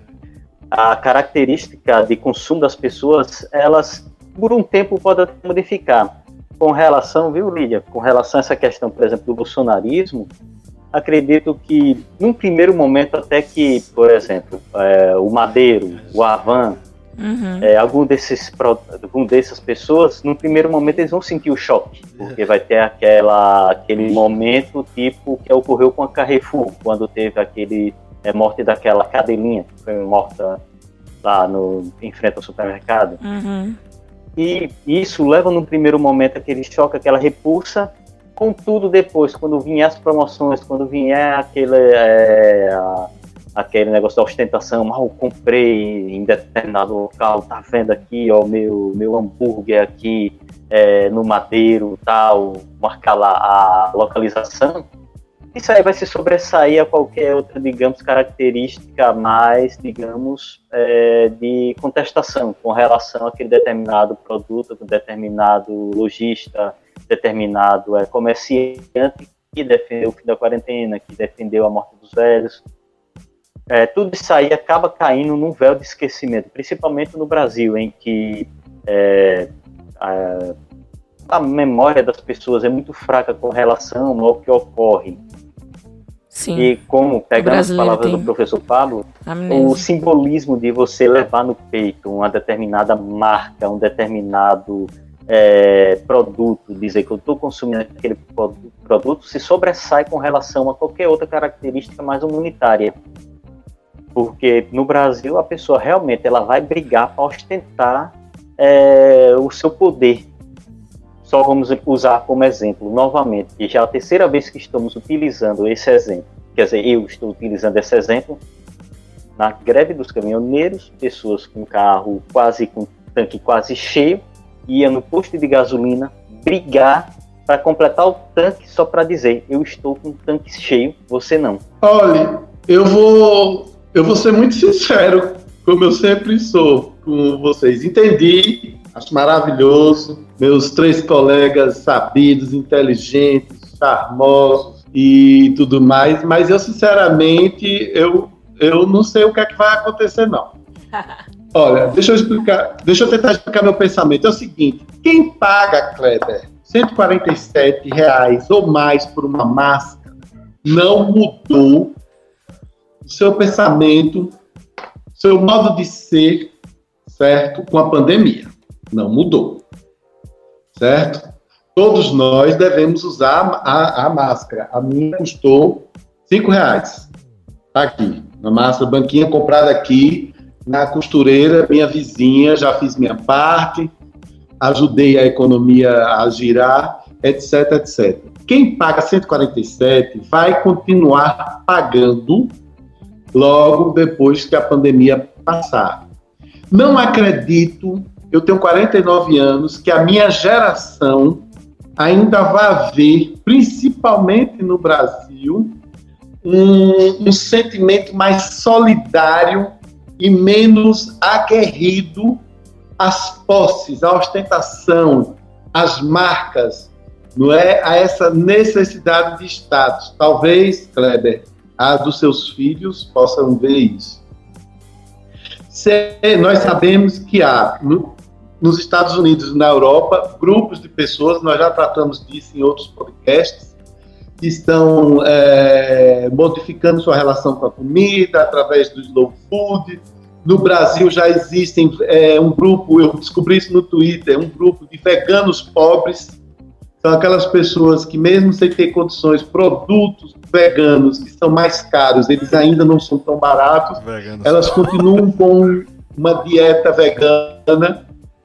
A característica de consumo das pessoas, elas por um tempo podem modificar. Com relação, viu, Lídia? Com relação a essa questão, por exemplo, do bolsonarismo, acredito que, num primeiro momento, até que, por exemplo, é, o Madeiro, o Avan, Uhum. é, algum desses algum dessas pessoas, no primeiro momento eles vão sentir o choque, porque vai ter aquela aquele momento tipo que ocorreu com a Carrefour, quando teve aquele é, morte daquela cadelinha que foi morta lá no em frente ao supermercado. Uhum. E isso leva no primeiro momento aquele choque, aquela repulsa. Contudo, depois, quando vier as promoções, quando vier aquele, é, a- aquele negócio da ostentação, ah, eu comprei em determinado local, tá vendo aqui, ó, meu, meu hambúrguer aqui é, no Madeiro, tal, marcar lá a localização. Isso aí vai se sobressair a qualquer outra, digamos, característica mais, digamos, é, de contestação com relação àquele determinado produto, determinado lojista, determinado é, comerciante que defendeu o fim da quarentena, que defendeu a morte dos velhos. É, tudo isso aí acaba caindo num véu de esquecimento, principalmente no Brasil, em que é, a, a memória das pessoas é muito fraca com relação ao que ocorre. Sim, E como, pegando as palavras tem do professor Pablo, o amnésia. simbolismo de você levar no peito uma determinada marca, um determinado é, produto, dizer que eu estou consumindo aquele pro- produto, se sobressai com relação a qualquer outra característica mais humanitária. Porque no Brasil a pessoa realmente ela vai brigar para ostentar é, o seu poder. Só vamos usar como exemplo, novamente, que já é a terceira vez que estamos utilizando esse exemplo. Quer dizer, eu estou utilizando esse exemplo na greve dos caminhoneiros, pessoas com carro quase com tanque quase cheio, ia no posto de gasolina brigar para completar o tanque só para dizer: eu estou com o tanque cheio, você não. Olha, eu vou, eu vou ser muito sincero, como eu sempre sou com vocês. Entendi, acho maravilhoso. Meus três colegas sabidos, inteligentes, charmosos e tudo mais, mas eu sinceramente eu, eu não sei o que é que vai acontecer não. Olha, deixa eu explicar, deixa eu tentar explicar meu pensamento. É o seguinte: quem paga, Kleber, 147 reais ou mais por uma máscara, não mudou o seu pensamento, seu modo de ser, certo? Com a pandemia. Não mudou. Certo? Todos nós devemos usar a, a máscara. A minha custou 5 reais. Tá aqui. Uma máscara banquinha comprada aqui na costureira, minha vizinha, já fiz minha parte, ajudei a economia a girar, etc, etc. Quem paga 147 vai continuar pagando logo depois que a pandemia passar. Não acredito, eu tenho 49 anos, que a minha geração ainda vai ver, principalmente no Brasil, um, um sentimento mais solidário e menos aguerrido às posses, à ostentação, às marcas, não é? A essa necessidade de status. Talvez, Kleber, a dos seus filhos possam ver isso. Se, nós sabemos que há nos Estados Unidos e na Europa grupos de pessoas, nós já tratamos disso em outros podcasts, que estão é, modificando sua relação com a comida através do slow food. No Brasil já existem é, um grupo, eu descobri isso no Twitter, um grupo de veganos pobres. São aquelas pessoas que, mesmo sem ter condições, produtos veganos que são mais caros, eles ainda não são tão baratos, veganos. elas continuam com uma dieta vegana.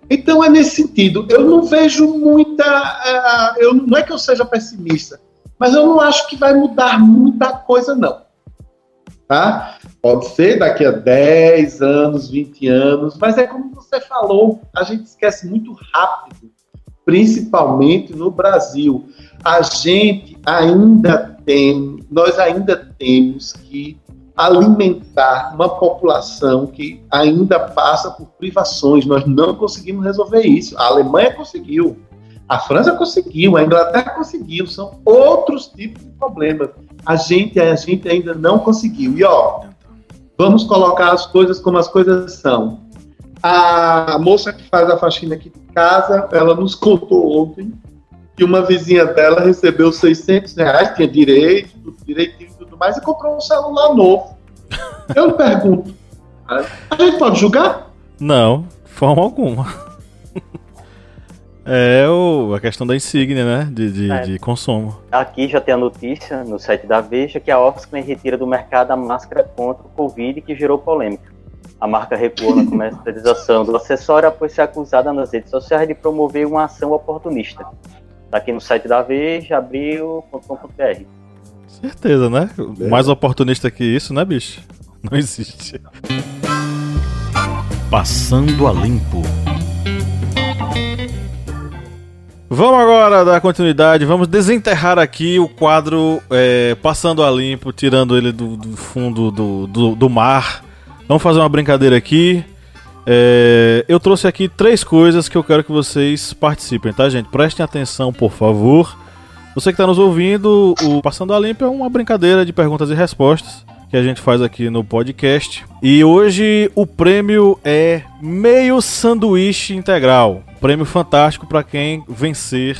Então é nesse sentido. Eu não vejo muita. Uh, eu, não é que eu seja pessimista, mas eu não acho que vai mudar muita coisa, não. Tá? Pode ser daqui a 10 anos, 20 anos, mas é como você falou, a gente esquece muito rápido, principalmente no Brasil. A gente ainda tem, nós ainda temos que alimentar uma população que ainda passa por privações. Nós não conseguimos resolver isso. A Alemanha conseguiu, a França conseguiu, a Inglaterra conseguiu, são outros tipos de problemas. A gente, a gente ainda não conseguiu. E ó, vamos colocar as coisas como as coisas são. A moça que faz a faxina aqui de casa, ela nos contou ontem que uma vizinha dela recebeu 600 reais, tinha direito, tudo mais, e comprou um celular novo. Eu lhe pergunto, a gente pode julgar? Não, de forma alguma. É o, a questão da insígnia, né? De, de, é. de, consumo. Aqui já tem a notícia no site da Veja que a Oxfam retira do mercado a máscara contra o Covid que gerou polêmica. A marca recuou na comercialização do acessório após ser acusada nas redes sociais de promover uma ação oportunista. Tá aqui no site da Veja, abril.com.br. Certeza, né? É. Mais oportunista que isso, né, bicho? Não existe. Passando a limpo. Vamos agora dar continuidade, vamos desenterrar aqui o quadro é, Passando a Limpo, tirando ele do, do fundo do, do, do, mar. Vamos fazer uma brincadeira aqui. É, eu trouxe aqui três coisas que eu quero que vocês participem, tá, gente? Prestem atenção, por favor. Você que está nos ouvindo, o Passando a Limpo é uma brincadeira de perguntas e respostas que a gente faz aqui no podcast. E hoje o prêmio é meio sanduíche integral. Prêmio fantástico para quem vencer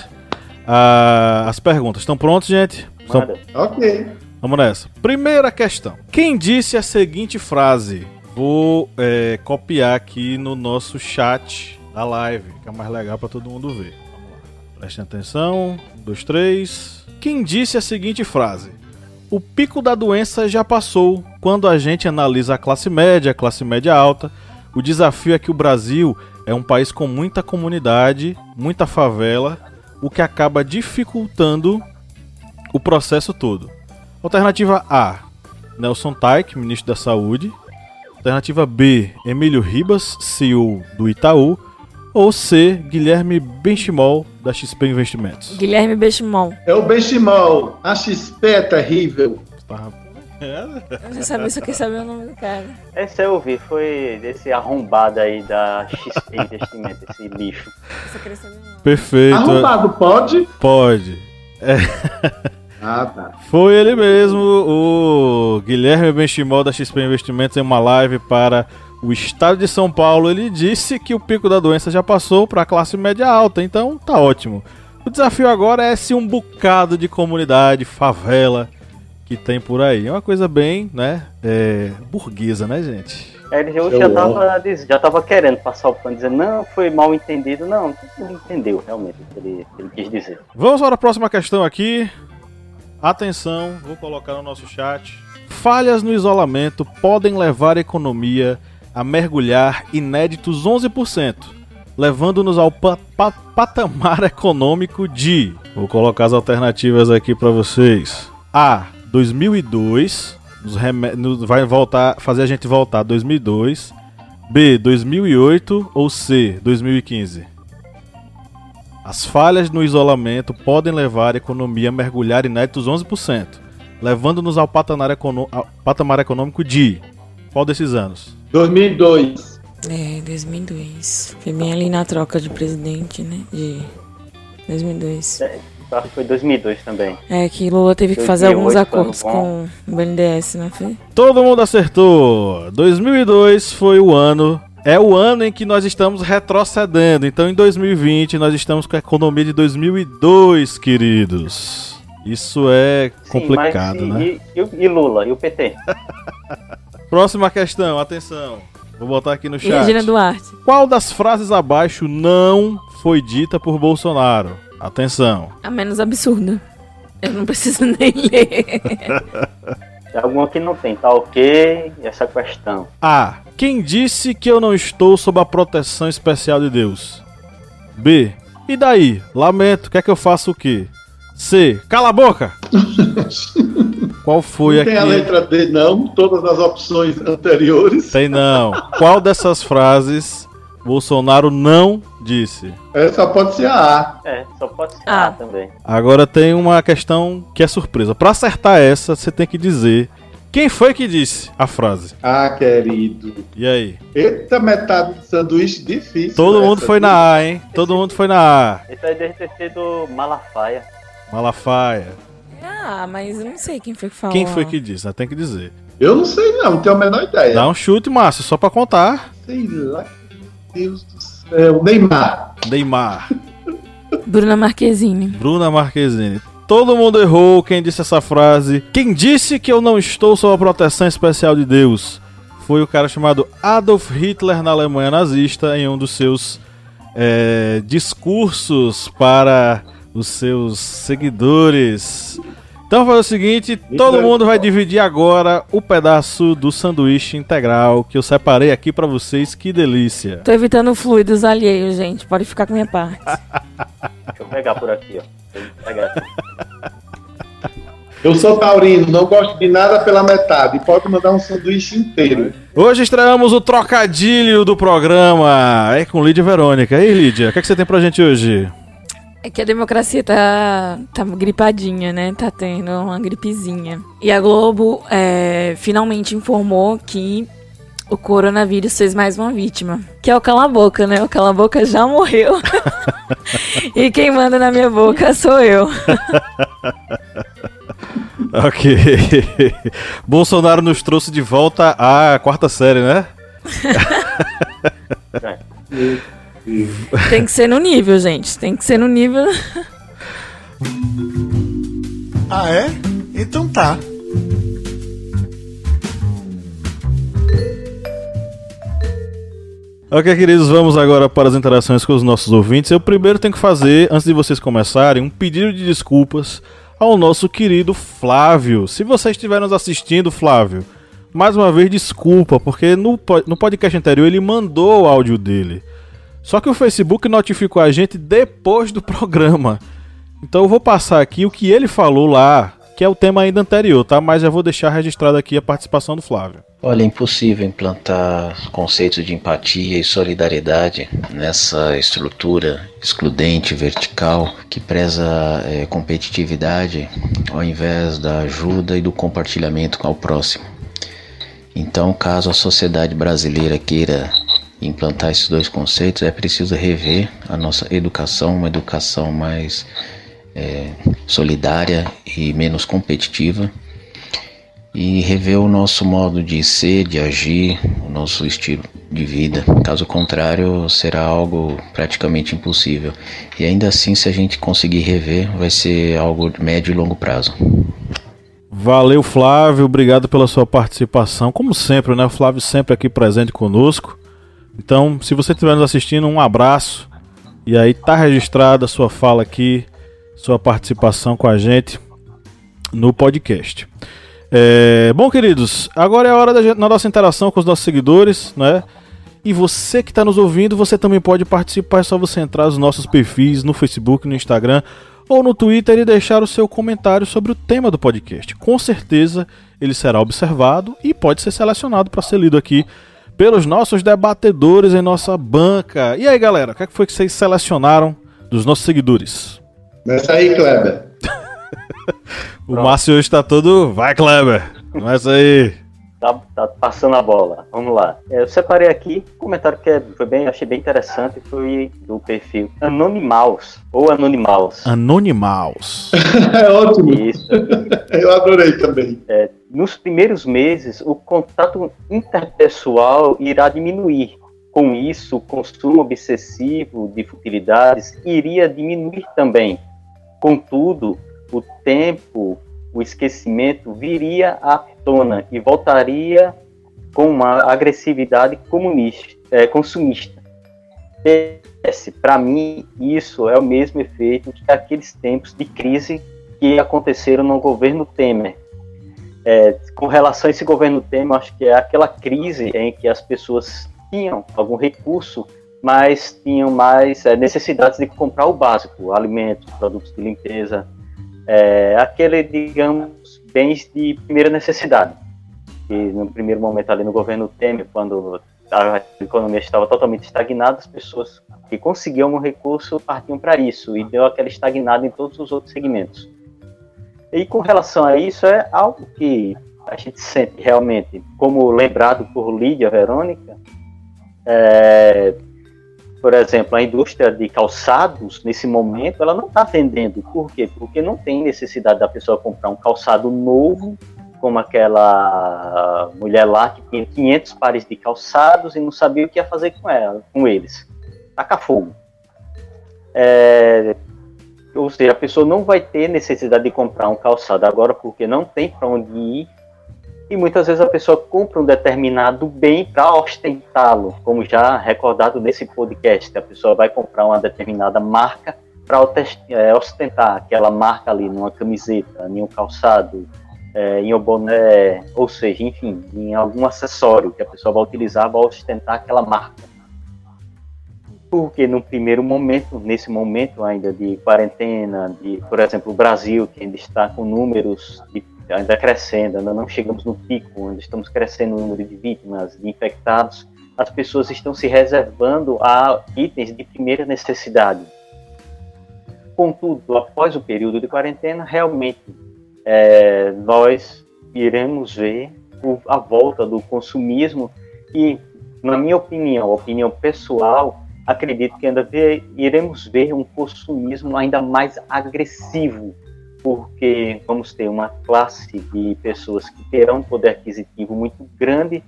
uh, as perguntas. Estão prontos, gente? Estão... Ok. Vamos nessa. Primeira questão. Quem disse a seguinte frase? Vou é, copiar aqui no nosso chat da live, que é mais legal para todo mundo ver. Prestem atenção. Um, dois, três. Quem disse a seguinte frase? o pico da doença já passou. Quando a gente analisa a classe média, a classe média alta, o desafio é que o Brasil é um país com muita comunidade, muita favela, o que acaba dificultando o processo todo. Alternativa A: Nelson Taik, ministro da Saúde. Alternativa B: Emílio Ribas, CEO do Itaú. Ou C. Guilherme Benchimol, da XP Investimentos? Guilherme Benchimol. É o Benchimol. A XP é terrível. Tá. Eu já sabia, só quer saber o nome do cara. Esse eu ouvi, foi desse arrombado aí da XP Investimento, esse lixo. Eu queria. Perfeito. Arrombado pode? Pode. Ah, tá. Foi ele mesmo, o Guilherme Benchimol da XP Investimentos, em uma live para o estado de São Paulo. Ele disse que o pico da doença já passou para a classe média alta, então tá ótimo. O desafio agora é se um bocado de comunidade, favela que tem por aí. É uma coisa bem, né, é, burguesa, né, gente? Aí ele hoje Eu já tava, já tava querendo passar o pano, dizendo, não, foi mal entendido. Não, ele entendeu realmente o que ele, ele quis dizer. Vamos para a próxima questão aqui. Atenção, vou colocar no nosso chat. Falhas no isolamento podem levar a economia a mergulhar inéditos 11%, levando-nos ao pa- pa- patamar econômico de. Vou colocar as alternativas aqui para vocês. A. 2002, nos nos- vai voltar, fazer a gente voltar a 2002. B. 2008 ou C. 2015. As falhas no isolamento podem levar a economia a mergulhar inéditos 11%, levando-nos ao ao patamar econômico de. Qual desses anos? 2002. É, 2002. Foi bem ali na troca de presidente, né? De 2002. Eu acho que foi 2002 também. É que Lula teve que fazer 2008 alguns acordos com o BNDES, não foi? Todo mundo acertou! 2002 foi o ano. É o ano em que nós estamos retrocedendo. Então, em 2020, nós estamos com a economia de 2002, queridos. Isso é Sim, complicado, mas, né? e, e, e Lula, e o PT? Próxima questão, atenção. Vou botar aqui no chat. Regina Duarte. Qual das frases abaixo não foi dita por Bolsonaro? Atenção. A menos absurda. Eu não preciso nem ler. Tem alguma que não tem, tá ok? Essa questão. A. Quem disse que eu não estou sob a proteção especial de Deus? B. E daí? Lamento, quer que eu faça o quê? C. Cala a boca! Qual foi não aqui? tem a letra D, não. Todas as opções anteriores. Tem não. Qual dessas frases Bolsonaro não disse? É, só pode ser a A. É, só pode ser Ah. A também. Agora tem uma questão que é surpresa. Pra acertar essa, você tem que dizer quem foi que disse a frase. Ah, querido. E aí? Eita, metade do sanduíche difícil. Todo essa, mundo foi na A, hein? Todo mundo foi na A. Esse aí deve ter sido Malafaia. Malafaia. Ah, mas eu não sei quem foi que falou. Quem foi que disse? né? Tem que dizer. Eu não sei, não. Não tenho a menor ideia. Dá um chute, Márcio, só pra contar. Sei lá. Deus do céu. Neymar. Neymar. Bruna Marquezine. Bruna Marquezine. Todo mundo errou quem disse essa frase. Quem disse que eu não estou sob a proteção especial de Deus foi o cara chamado Adolf Hitler na Alemanha nazista em um dos seus é, discursos para os seus seguidores. Então foi o seguinte, todo mundo vai dividir agora o pedaço do sanduíche integral que eu separei aqui pra vocês. Que delícia! Tô evitando fluidos alheios, gente. Pode ficar com minha parte. Deixa eu pegar por aqui, ó. Eu sou taurino, não gosto de nada pela metade. Pode mandar um sanduíche inteiro. Hoje estreamos o trocadilho do programa. É com Lídia e Verônica. E aí, Lídia, o que, é que você tem pra gente hoje? É que a democracia tá, tá gripadinha, né? Tá tendo uma gripezinha. E a Globo é, finalmente informou que o coronavírus fez mais uma vítima. Que é o Cala Boca, né? O Cala Boca já morreu. e quem manda na minha boca sou eu. Ok. Bolsonaro nos trouxe de volta à quarta série, né? Tem que ser no nível, gente. Tem que ser no nível. Ah, é? Então tá. Ok, queridos, vamos agora para as interações com os nossos ouvintes. Eu primeiro tenho que fazer, antes de vocês começarem, um pedido de desculpas ao nosso querido Flávio. Se você estiver nos assistindo, Flávio, mais uma vez desculpa, porque no, no podcast anterior ele mandou o áudio dele. Só que o Facebook notificou a gente depois do programa. Então eu vou passar aqui o que ele falou lá, que é o tema ainda anterior, tá? Mas eu vou deixar registrado aqui a participação do Flávio. Olha, é impossível implantar conceitos de empatia e solidariedade nessa estrutura excludente, vertical, que preza é, competitividade ao invés da ajuda e do compartilhamento com o próximo. Então, caso a sociedade brasileira queira implantar esses dois conceitos, é preciso rever a nossa educação, uma educação mais é, solidária e menos competitiva e rever o nosso modo de ser, de agir, o nosso estilo de vida. Caso contrário, será algo praticamente impossível. E ainda assim, se a gente conseguir rever, vai ser algo de médio e longo prazo. Valeu, Flávio. Obrigado pela sua participação. Como sempre, né? O Flávio sempre aqui presente conosco. Então, se você estiver nos assistindo, um abraço. E aí tá registrada a sua fala aqui, sua participação com a gente no podcast. É, bom, queridos, agora é a hora da, nossa interação com os nossos seguidores, né? E você que está nos ouvindo, você também pode participar. É só você entrar nos nossos perfis no Facebook, no Instagram ou no Twitter e deixar o seu comentário sobre o tema do podcast. Com certeza ele será observado e pode ser selecionado para ser lido aqui pelos nossos debatedores em nossa banca. E aí, galera, o que, é que foi que vocês selecionaram dos nossos seguidores? Começa aí, Kleber. o Márcio hoje está todo. Vai, Kleber! Começa aí! Tá, tá, passando a bola. Vamos lá. Eu separei aqui um comentário que é, foi bem, achei bem interessante, foi do perfil Anonimaus ou Anonimaus. Anonimaus. é ótimo. Isso. Eu adorei também. É, nos primeiros meses, o contato interpessoal irá diminuir. Com isso, o consumo obsessivo de futilidades iria diminuir também. Contudo, o tempo, o esquecimento viria à tona e voltaria com uma agressividade comunista, é, consumista. Para mim, isso é o mesmo efeito que aqueles tempos de crise que aconteceram no governo Temer. É, com relação a esse governo Temer, acho que é aquela crise em que as pessoas tinham algum recurso, mas tinham mais é, necessidades de comprar o básico, alimentos, produtos de limpeza, é, aquele, digamos, bens de primeira necessidade. E no primeiro momento ali no governo Temer, quando a economia estava totalmente estagnada, as pessoas que conseguiam um recurso partiam para isso e deu aquela estagnada em todos os outros segmentos. E com relação a isso, é algo que a gente sente realmente, como lembrado por Lídia Verônica, é, por exemplo, a indústria de calçados, nesse momento, ela não está vendendo. Por quê? Porque não tem necessidade da pessoa comprar um calçado novo, como aquela mulher lá que tinha 500 pares de calçados e não sabia o que ia fazer com, ela, com eles. Taca fogo. É, ou seja, a pessoa não vai ter necessidade de comprar um calçado agora porque não tem para onde ir e muitas vezes a pessoa compra um determinado bem para ostentá-lo, como já recordado nesse podcast, a pessoa vai comprar uma determinada marca para é, ostentar aquela marca ali numa camiseta, em um calçado, é, em um boné, ou seja, enfim, em algum acessório que a pessoa vai utilizar para ostentar aquela marca. Porque no primeiro momento, nesse momento ainda de quarentena, de, por exemplo, o Brasil, que ainda está com números de ainda crescendo, ainda não chegamos no pico, onde estamos crescendo o número de vítimas, de infectados, as pessoas estão se reservando a itens de primeira necessidade. Contudo, após o período de quarentena, realmente é, nós iremos ver a volta do consumismo e, na minha opinião, opinião pessoal, acredito que ainda ver, iremos ver um consumismo ainda mais agressivo porque vamos ter uma classe de pessoas que terão poder aquisitivo muito grande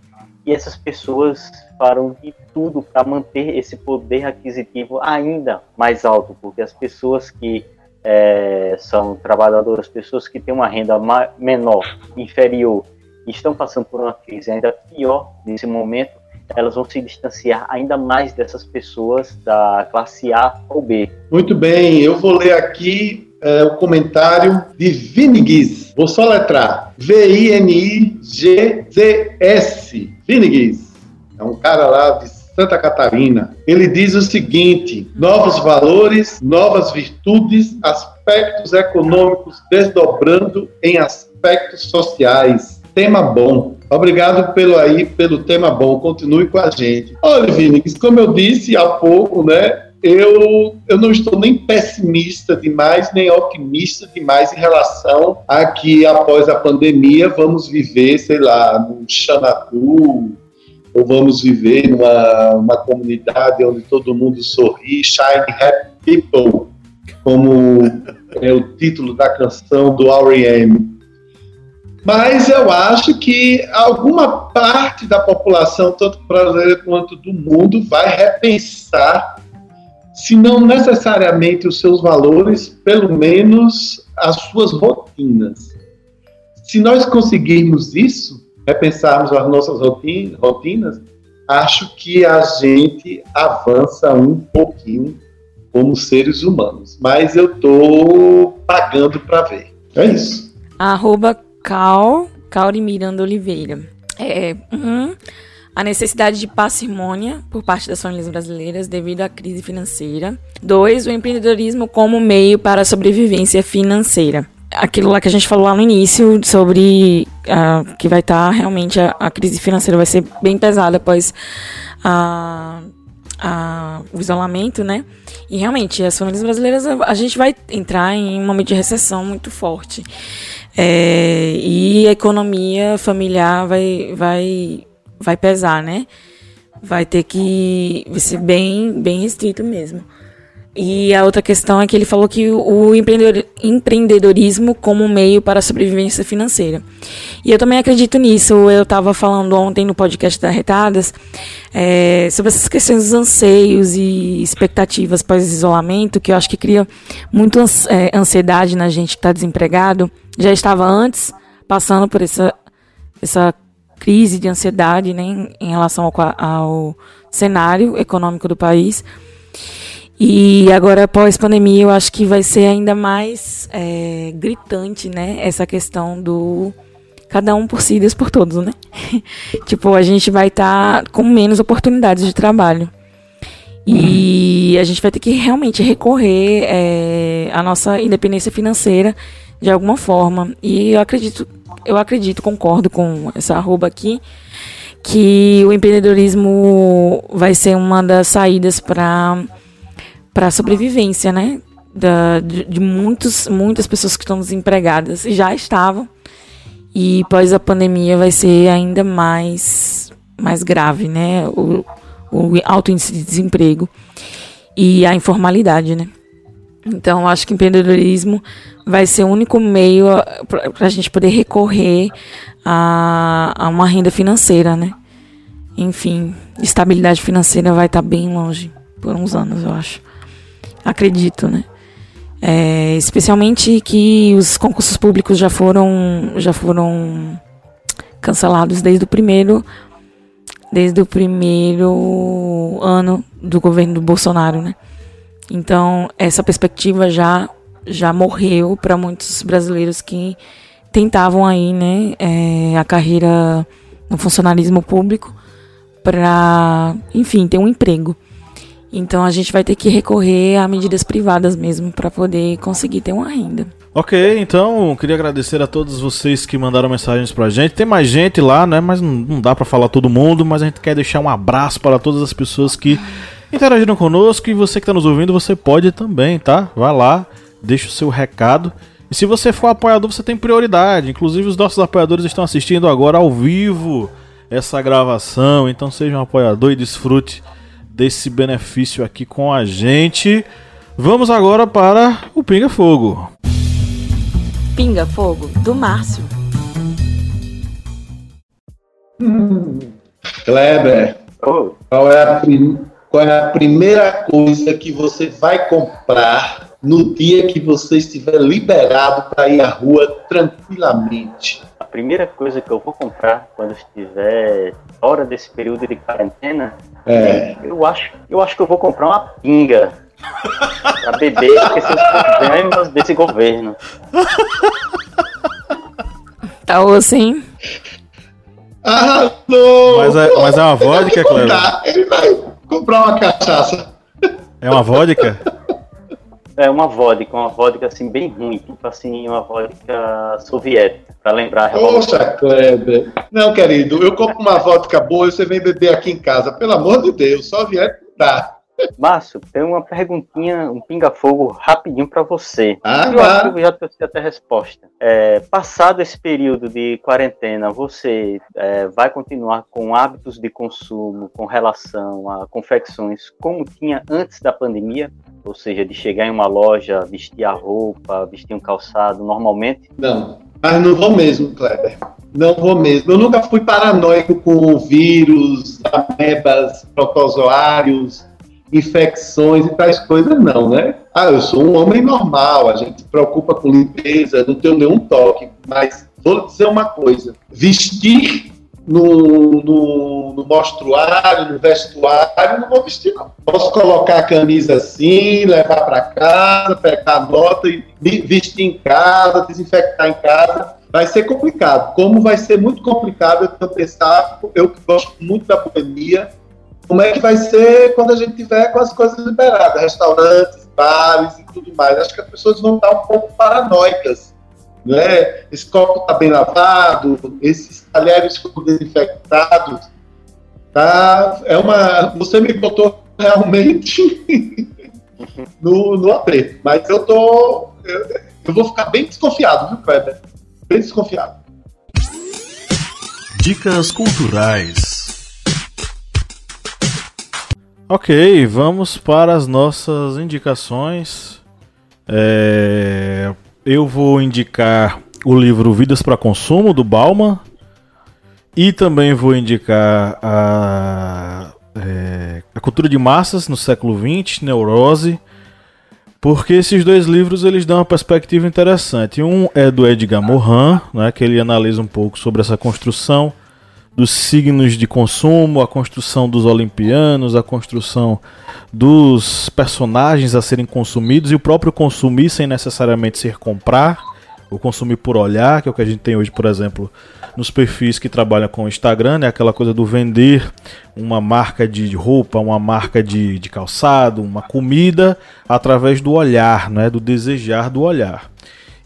e essas pessoas farão de tudo para manter esse poder aquisitivo ainda mais alto, porque as pessoas que é, são trabalhadoras, pessoas que têm uma renda menor, inferior, estão passando por uma crise ainda pior nesse momento, elas vão se distanciar ainda mais dessas pessoas da classe A ou B. Muito bem, eu vou ler aqui é, o comentário de Viniguis. Vou só letrar. V-I-N-I-G-Z-S. Viniguis. É um cara lá Santa Catarina. Ele diz o seguinte: novos valores, novas virtudes, aspectos econômicos desdobrando em aspectos sociais. Tema bom. Obrigado pelo aí, pelo tema bom. Continue com a gente. Olha, Vinix, como eu disse há pouco, né? eu, eu não estou nem pessimista demais, nem otimista demais em relação a que após a pandemia vamos viver, sei lá, num Xanadu, ou vamos viver numa uma comunidade onde todo mundo sorri, shine happy people, como é o título da canção do R.E.M. Mas eu acho que alguma parte da população, tanto brasileira quanto do mundo, vai repensar se não necessariamente os seus valores, pelo menos as suas rotinas. Se nós conseguirmos isso, repensarmos as nossas rotinas, acho que a gente avança um pouquinho como seres humanos. Mas eu estou pagando para ver. É isso. Arroba Cal, Cauri Miranda Oliveira. É, uhum a necessidade de parcimônia por parte das famílias brasileiras devido à crise financeira. Dois, o empreendedorismo como meio para a sobrevivência financeira. Aquilo lá que a gente falou lá no início sobre uh, que vai estar tá, realmente a, a, crise financeira vai ser bem pesada após a, a, o isolamento, né? E realmente as famílias brasileiras a gente vai entrar em um momento de recessão muito forte. É, e a economia familiar vai, vai vai pesar, né? Vai ter que ser bem, bem restrito mesmo. E a outra questão é que ele falou que o empreendedorismo como meio para a sobrevivência financeira. E eu também acredito nisso. Eu estava falando ontem no podcast da Retadas é, sobre essas questões dos anseios e expectativas pós-isolamento, que eu acho que cria muito é, ansiedade na gente que está desempregado. Já estava antes passando por essa, essa crise de ansiedade né, em relação ao, ao cenário econômico do país. E agora, pós-pandemia, eu acho que vai ser ainda mais é, gritante, né? Essa questão do cada um por si, Deus por todos, né? tipo, a gente vai estar tá com menos oportunidades de trabalho. E a gente vai ter que realmente recorrer é, à nossa independência financeira de alguma forma. E eu acredito eu acredito, concordo com essa arroba aqui, que o empreendedorismo vai ser uma das saídas para para a sobrevivência, né? Da, de, de muitos, muitas pessoas que estão desempregadas e já estavam. E pós a pandemia vai ser ainda mais, mais grave, né? O, o alto índice de desemprego e a informalidade, né? Então, acho que empreendedorismo vai ser o único meio para a gente poder recorrer a, a, uma renda financeira, né? Enfim, estabilidade financeira vai estar tá bem longe por uns anos, eu acho. Acredito, né? É, especialmente que os concursos públicos já foram já foram cancelados desde o primeiro desde o primeiro ano do governo do Bolsonaro, né? Então, essa perspectiva já já morreu para muitos brasileiros que tentavam aí, né, é, a carreira no funcionalismo público para, enfim, ter um emprego. Então a gente vai ter que recorrer a medidas privadas mesmo para poder conseguir ter uma renda. Ok, então queria agradecer a todos vocês que mandaram mensagens pra gente. Tem mais gente lá, né? Mas não dá para falar todo mundo, mas a gente quer deixar um abraço para todas as pessoas que interagiram conosco e você que está nos ouvindo, você pode também, tá? Vai lá, deixa o seu recado. E se você for apoiador, você tem prioridade. Inclusive, os nossos apoiadores estão assistindo agora ao vivo essa gravação. Então, seja um apoiador e desfrute desse benefício aqui com a gente. Vamos agora para o Pinga Fogo. Pinga Fogo, do Márcio. Kleber, oh. qual é a qual é a primeira coisa que você vai comprar no dia que você estiver liberado para ir à rua tranquilamente? A primeira coisa que eu vou comprar quando estiver fora desse período de quarentena, é. eu acho, eu acho que eu vou comprar uma pinga para beber e os problemas desse governo. Tá assim? Arrasou! Mas é, mas é uma vodka, Cleber? Ele vai comprar uma cachaça. É uma vodka? É uma vodka, uma vodka assim bem ruim, tipo assim, uma vodka soviética, pra lembrar a revolução. Poxa, Kleber. Não, querido, eu compro uma vodka boa e você vem beber aqui em casa. Pelo amor de Deus, só vier dá. Márcio, tem uma perguntinha, um pinga-fogo rapidinho pra você. Ah, eu claro. acho que eu já trouxe até a resposta. É, passado esse período de quarentena, você é, vai continuar com hábitos de consumo com relação a confecções como tinha antes da pandemia? Ou seja, de chegar em uma loja, vestir a roupa, vestir um calçado normalmente? Não, mas não vou mesmo, Kleber. Não vou mesmo. Eu nunca fui paranoico com vírus, amebas, protozoários, infecções e tais coisas, não, né? Ah, eu sou um homem normal, a gente se preocupa com limpeza, não tenho nenhum toque, mas vou dizer uma coisa: vestir no, no, no mostruário, no vestuário, não vou vestir, não. Posso colocar a camisa assim, levar para casa, pegar a nota e vestir em casa, desinfectar em casa. Vai ser complicado. Como vai ser muito complicado, eu pensado, eu que gosto muito da pandemia, como é que vai ser quando a gente tiver com as coisas liberadas, restaurantes, bares e tudo mais. Acho que as pessoas vão estar um pouco paranoicas, né? Esse copo está bem lavado, esses talheres foram desinfectados, tá? É uma, você me botou realmente no, no aperto, mas eu tô, eu, eu vou ficar bem desconfiado, viu, Kleber? Bem desconfiado. Dicas culturais. Ok, vamos para as nossas indicações. É, eu vou indicar o livro Vidas para Consumo, do Bauman. E também vou indicar a, é, a Cultura de Massas no século XX, Neurose. Porque esses dois livros eles dão uma perspectiva interessante. Um é do Edgar Morin, né, que ele analisa um pouco sobre essa construção dos signos de consumo, a construção dos olimpianos, a construção dos personagens a serem consumidos e o próprio consumir sem necessariamente ser comprar, o consumir por olhar, que é o que a gente tem hoje, por exemplo, nos perfis que trabalham com o Instagram, né? aquela coisa do vender uma marca de roupa, uma marca de, de calçado, uma comida, através do olhar, né? do desejar do olhar.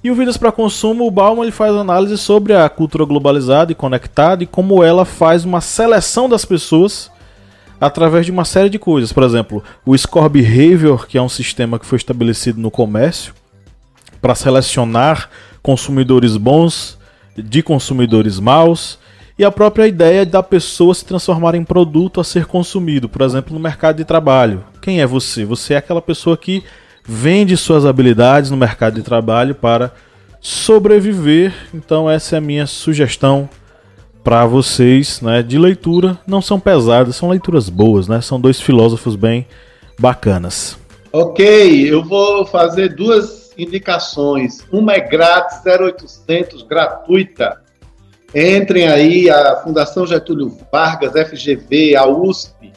E o Vidas para Consumo, o Bauman ele faz análise sobre a cultura globalizada e conectada e como ela faz uma seleção das pessoas através de uma série de coisas. Por exemplo, o Score Behavior, que é um sistema que foi estabelecido no comércio para selecionar consumidores bons de consumidores maus e a própria ideia da pessoa se transformar em produto a ser consumido, por exemplo, no mercado de trabalho. Quem é você? Você é aquela pessoa que vende suas habilidades no mercado de trabalho para sobreviver. Então essa é a minha sugestão para vocês, né, de leitura. Não são pesadas, são leituras boas, né? São dois filósofos bem bacanas. Ok, eu vou fazer duas indicações. Uma é grátis, 0800, gratuita. Entrem aí, a Fundação Getúlio Vargas, FGV, a USP,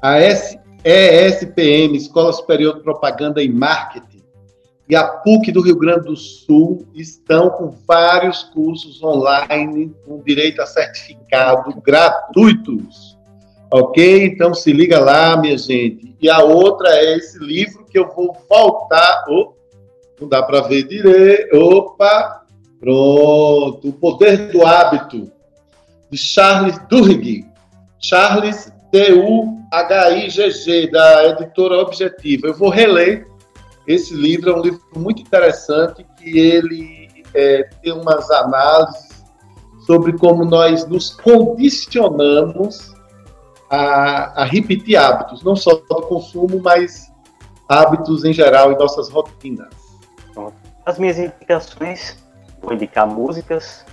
a S, ESPM, Escola Superior de Propaganda e Marketing, e a PUC do Rio Grande do Sul estão com vários cursos online com direito a certificado gratuitos. Ok? Então se liga lá, minha gente. E a outra é esse livro que eu vou voltar. Oh, não dá para ver direito. Opa! Pronto. O Poder do Hábito, de Charles Duhigg. Charles D-U-H-I-G-G, da editora Objetiva. Eu vou reler esse livro, é um livro muito interessante, que ele é, tem umas análises sobre como nós nos condicionamos a, a repetir hábitos, não só do consumo, mas hábitos em geral em nossas rotinas. As minhas indicações, vou indicar músicas,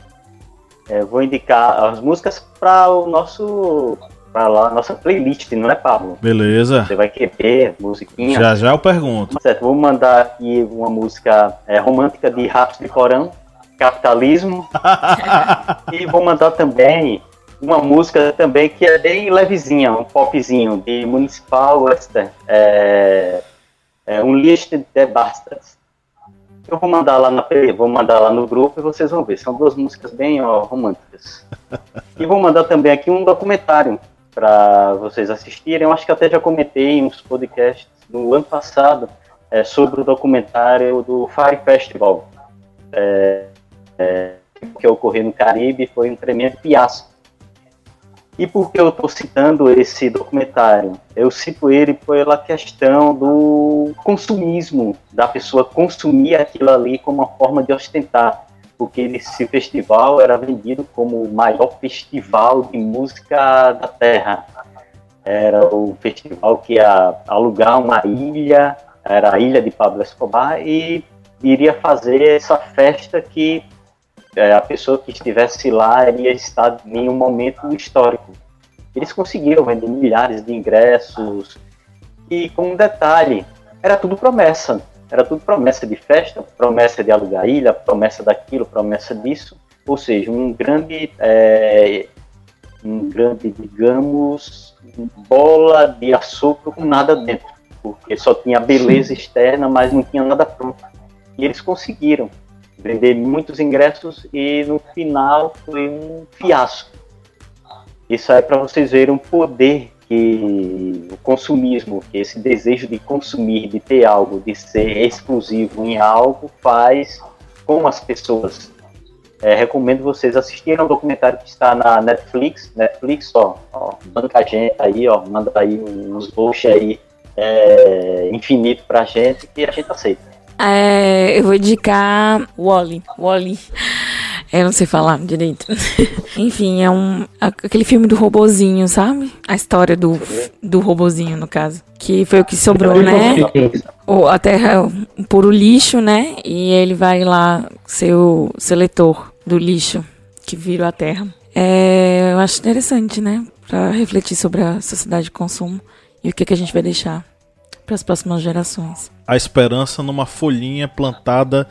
é, vou indicar as músicas para o nosso para lá nossa playlist, não é Pablo? Beleza. Você vai querer musiquinha? Já já eu pergunto. Certo, vou mandar aqui uma música é, romântica de Ratos de Corão, Capitalismo, e vou mandar também uma música também que é bem levezinha, um popzinho de Municipal Western, é, é um List de Bastards. Eu vou mandar lá na vou mandar lá no grupo e vocês vão ver. São duas músicas bem ó, românticas. E vou mandar também aqui um documentário para vocês assistirem. Eu acho que até já comentei em uns podcasts no ano passado é, sobre o documentário do Fire Festival, é, é, que ocorreu no Caribe, foi um tremendo fiasco. E por que eu estou citando esse documentário? Eu cito ele pela questão do consumismo, da pessoa consumir aquilo ali como uma forma de ostentar, porque esse festival era vendido como o maior festival de música da Terra. Era o festival que ia alugar uma ilha, era a ilha de Pablo Escobar, e iria fazer essa festa que é, a pessoa que estivesse lá iria estar em um momento histórico. Eles conseguiram vender milhares de ingressos e, com um detalhe, era tudo promessa. Era tudo promessa de festa, promessa de alugar ilha, promessa daquilo, promessa disso. Ou seja, um grande, é, um grande, digamos, bola de açúcar com nada dentro, porque só tinha beleza externa, mas não tinha nada pronto. E eles conseguiram vender muitos ingressos e no final foi um fiasco. Isso é para vocês verem o poder que o consumismo, que esse desejo de consumir, de ter algo, de ser exclusivo em algo, faz com as pessoas. É, recomendo vocês assistirem um documentário que está na Netflix. Netflix, ó, ó banca a gente aí, ó, manda aí uns bolsos aí é, infinito pra gente que a gente aceita. É, eu vou indicar Wally. Wally. Eu não sei falar direito. Enfim, é um aquele filme do robozinho, sabe? A história do, do robozinho, no caso. Que foi o que sobrou, né? O, a Terra é puro lixo, né? E ele vai lá ser o seletor do lixo que vira a Terra. É, eu acho interessante, né? Pra refletir sobre a sociedade de consumo e o que, que a gente vai deixar para as próximas gerações. A esperança numa folhinha plantada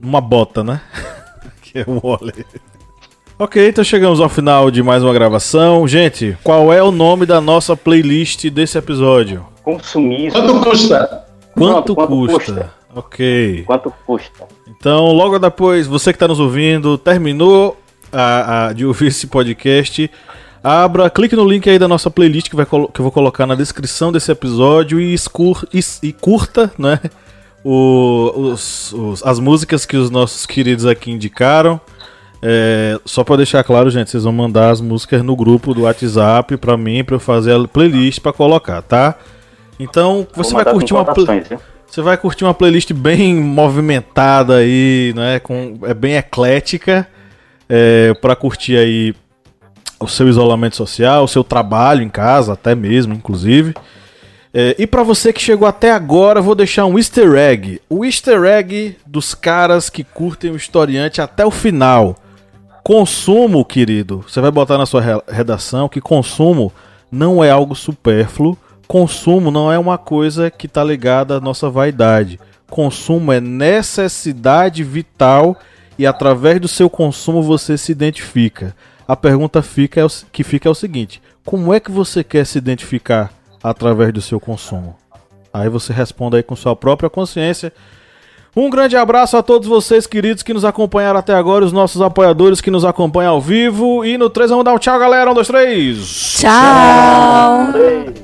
numa bota, né? que é o Wally. Ok, então chegamos ao final de mais uma gravação. Gente, qual é o nome da nossa playlist desse episódio? Consumismo. Quanto custa? Quanto, quanto custa? custa? Ok. Quanto custa? Então, logo depois, você que está nos ouvindo, terminou a, a, de ouvir esse podcast, Abra, clique no link aí da nossa playlist que, vai, que eu vou colocar na descrição desse episódio e, escur, e, e curta, né? O, os, os, as músicas que os nossos queridos aqui indicaram. É, só para deixar claro, gente, vocês vão mandar as músicas no grupo do WhatsApp para mim, para eu fazer a playlist para colocar, tá? Então, você vai curtir uma você vai curtir uma playlist bem movimentada aí, né, com é bem eclética, é, para curtir aí o seu isolamento social, o seu trabalho em casa, até mesmo, inclusive. É, e para você que chegou até agora, vou deixar um easter egg. O easter egg dos caras que curtem o historiante até o final. Consumo, querido. Você vai botar na sua redação que consumo não é algo supérfluo. Consumo não é uma coisa que está ligada à nossa vaidade. Consumo é necessidade vital e através do seu consumo você se identifica a pergunta fica é que fica é o seguinte: como é que você quer se identificar através do seu consumo? Aí você responde aí com sua própria consciência. Um grande abraço a todos vocês, queridos, que nos acompanharam até agora, os nossos apoiadores que nos acompanham ao vivo. E no 3 vamos dar um tchau, galera. Um, dois, três. Tchau!